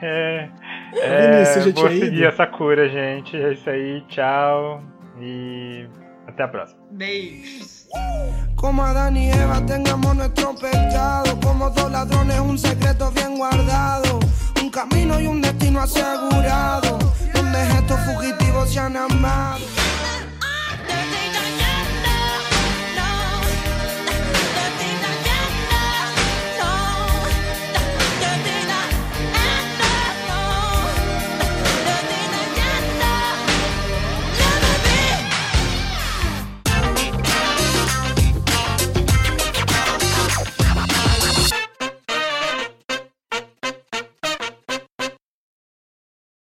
é, Vinícius, você já vou tinha seguir ido? a Sakura, gente. É isso aí. Tchau. E até a próxima. Beijos! Como Adán y Eva tengamos nuestro pecado. Como dos ladrones, un secreto bien guardado. un camino y un destino asegurado, donde estos fugitivos se han amado.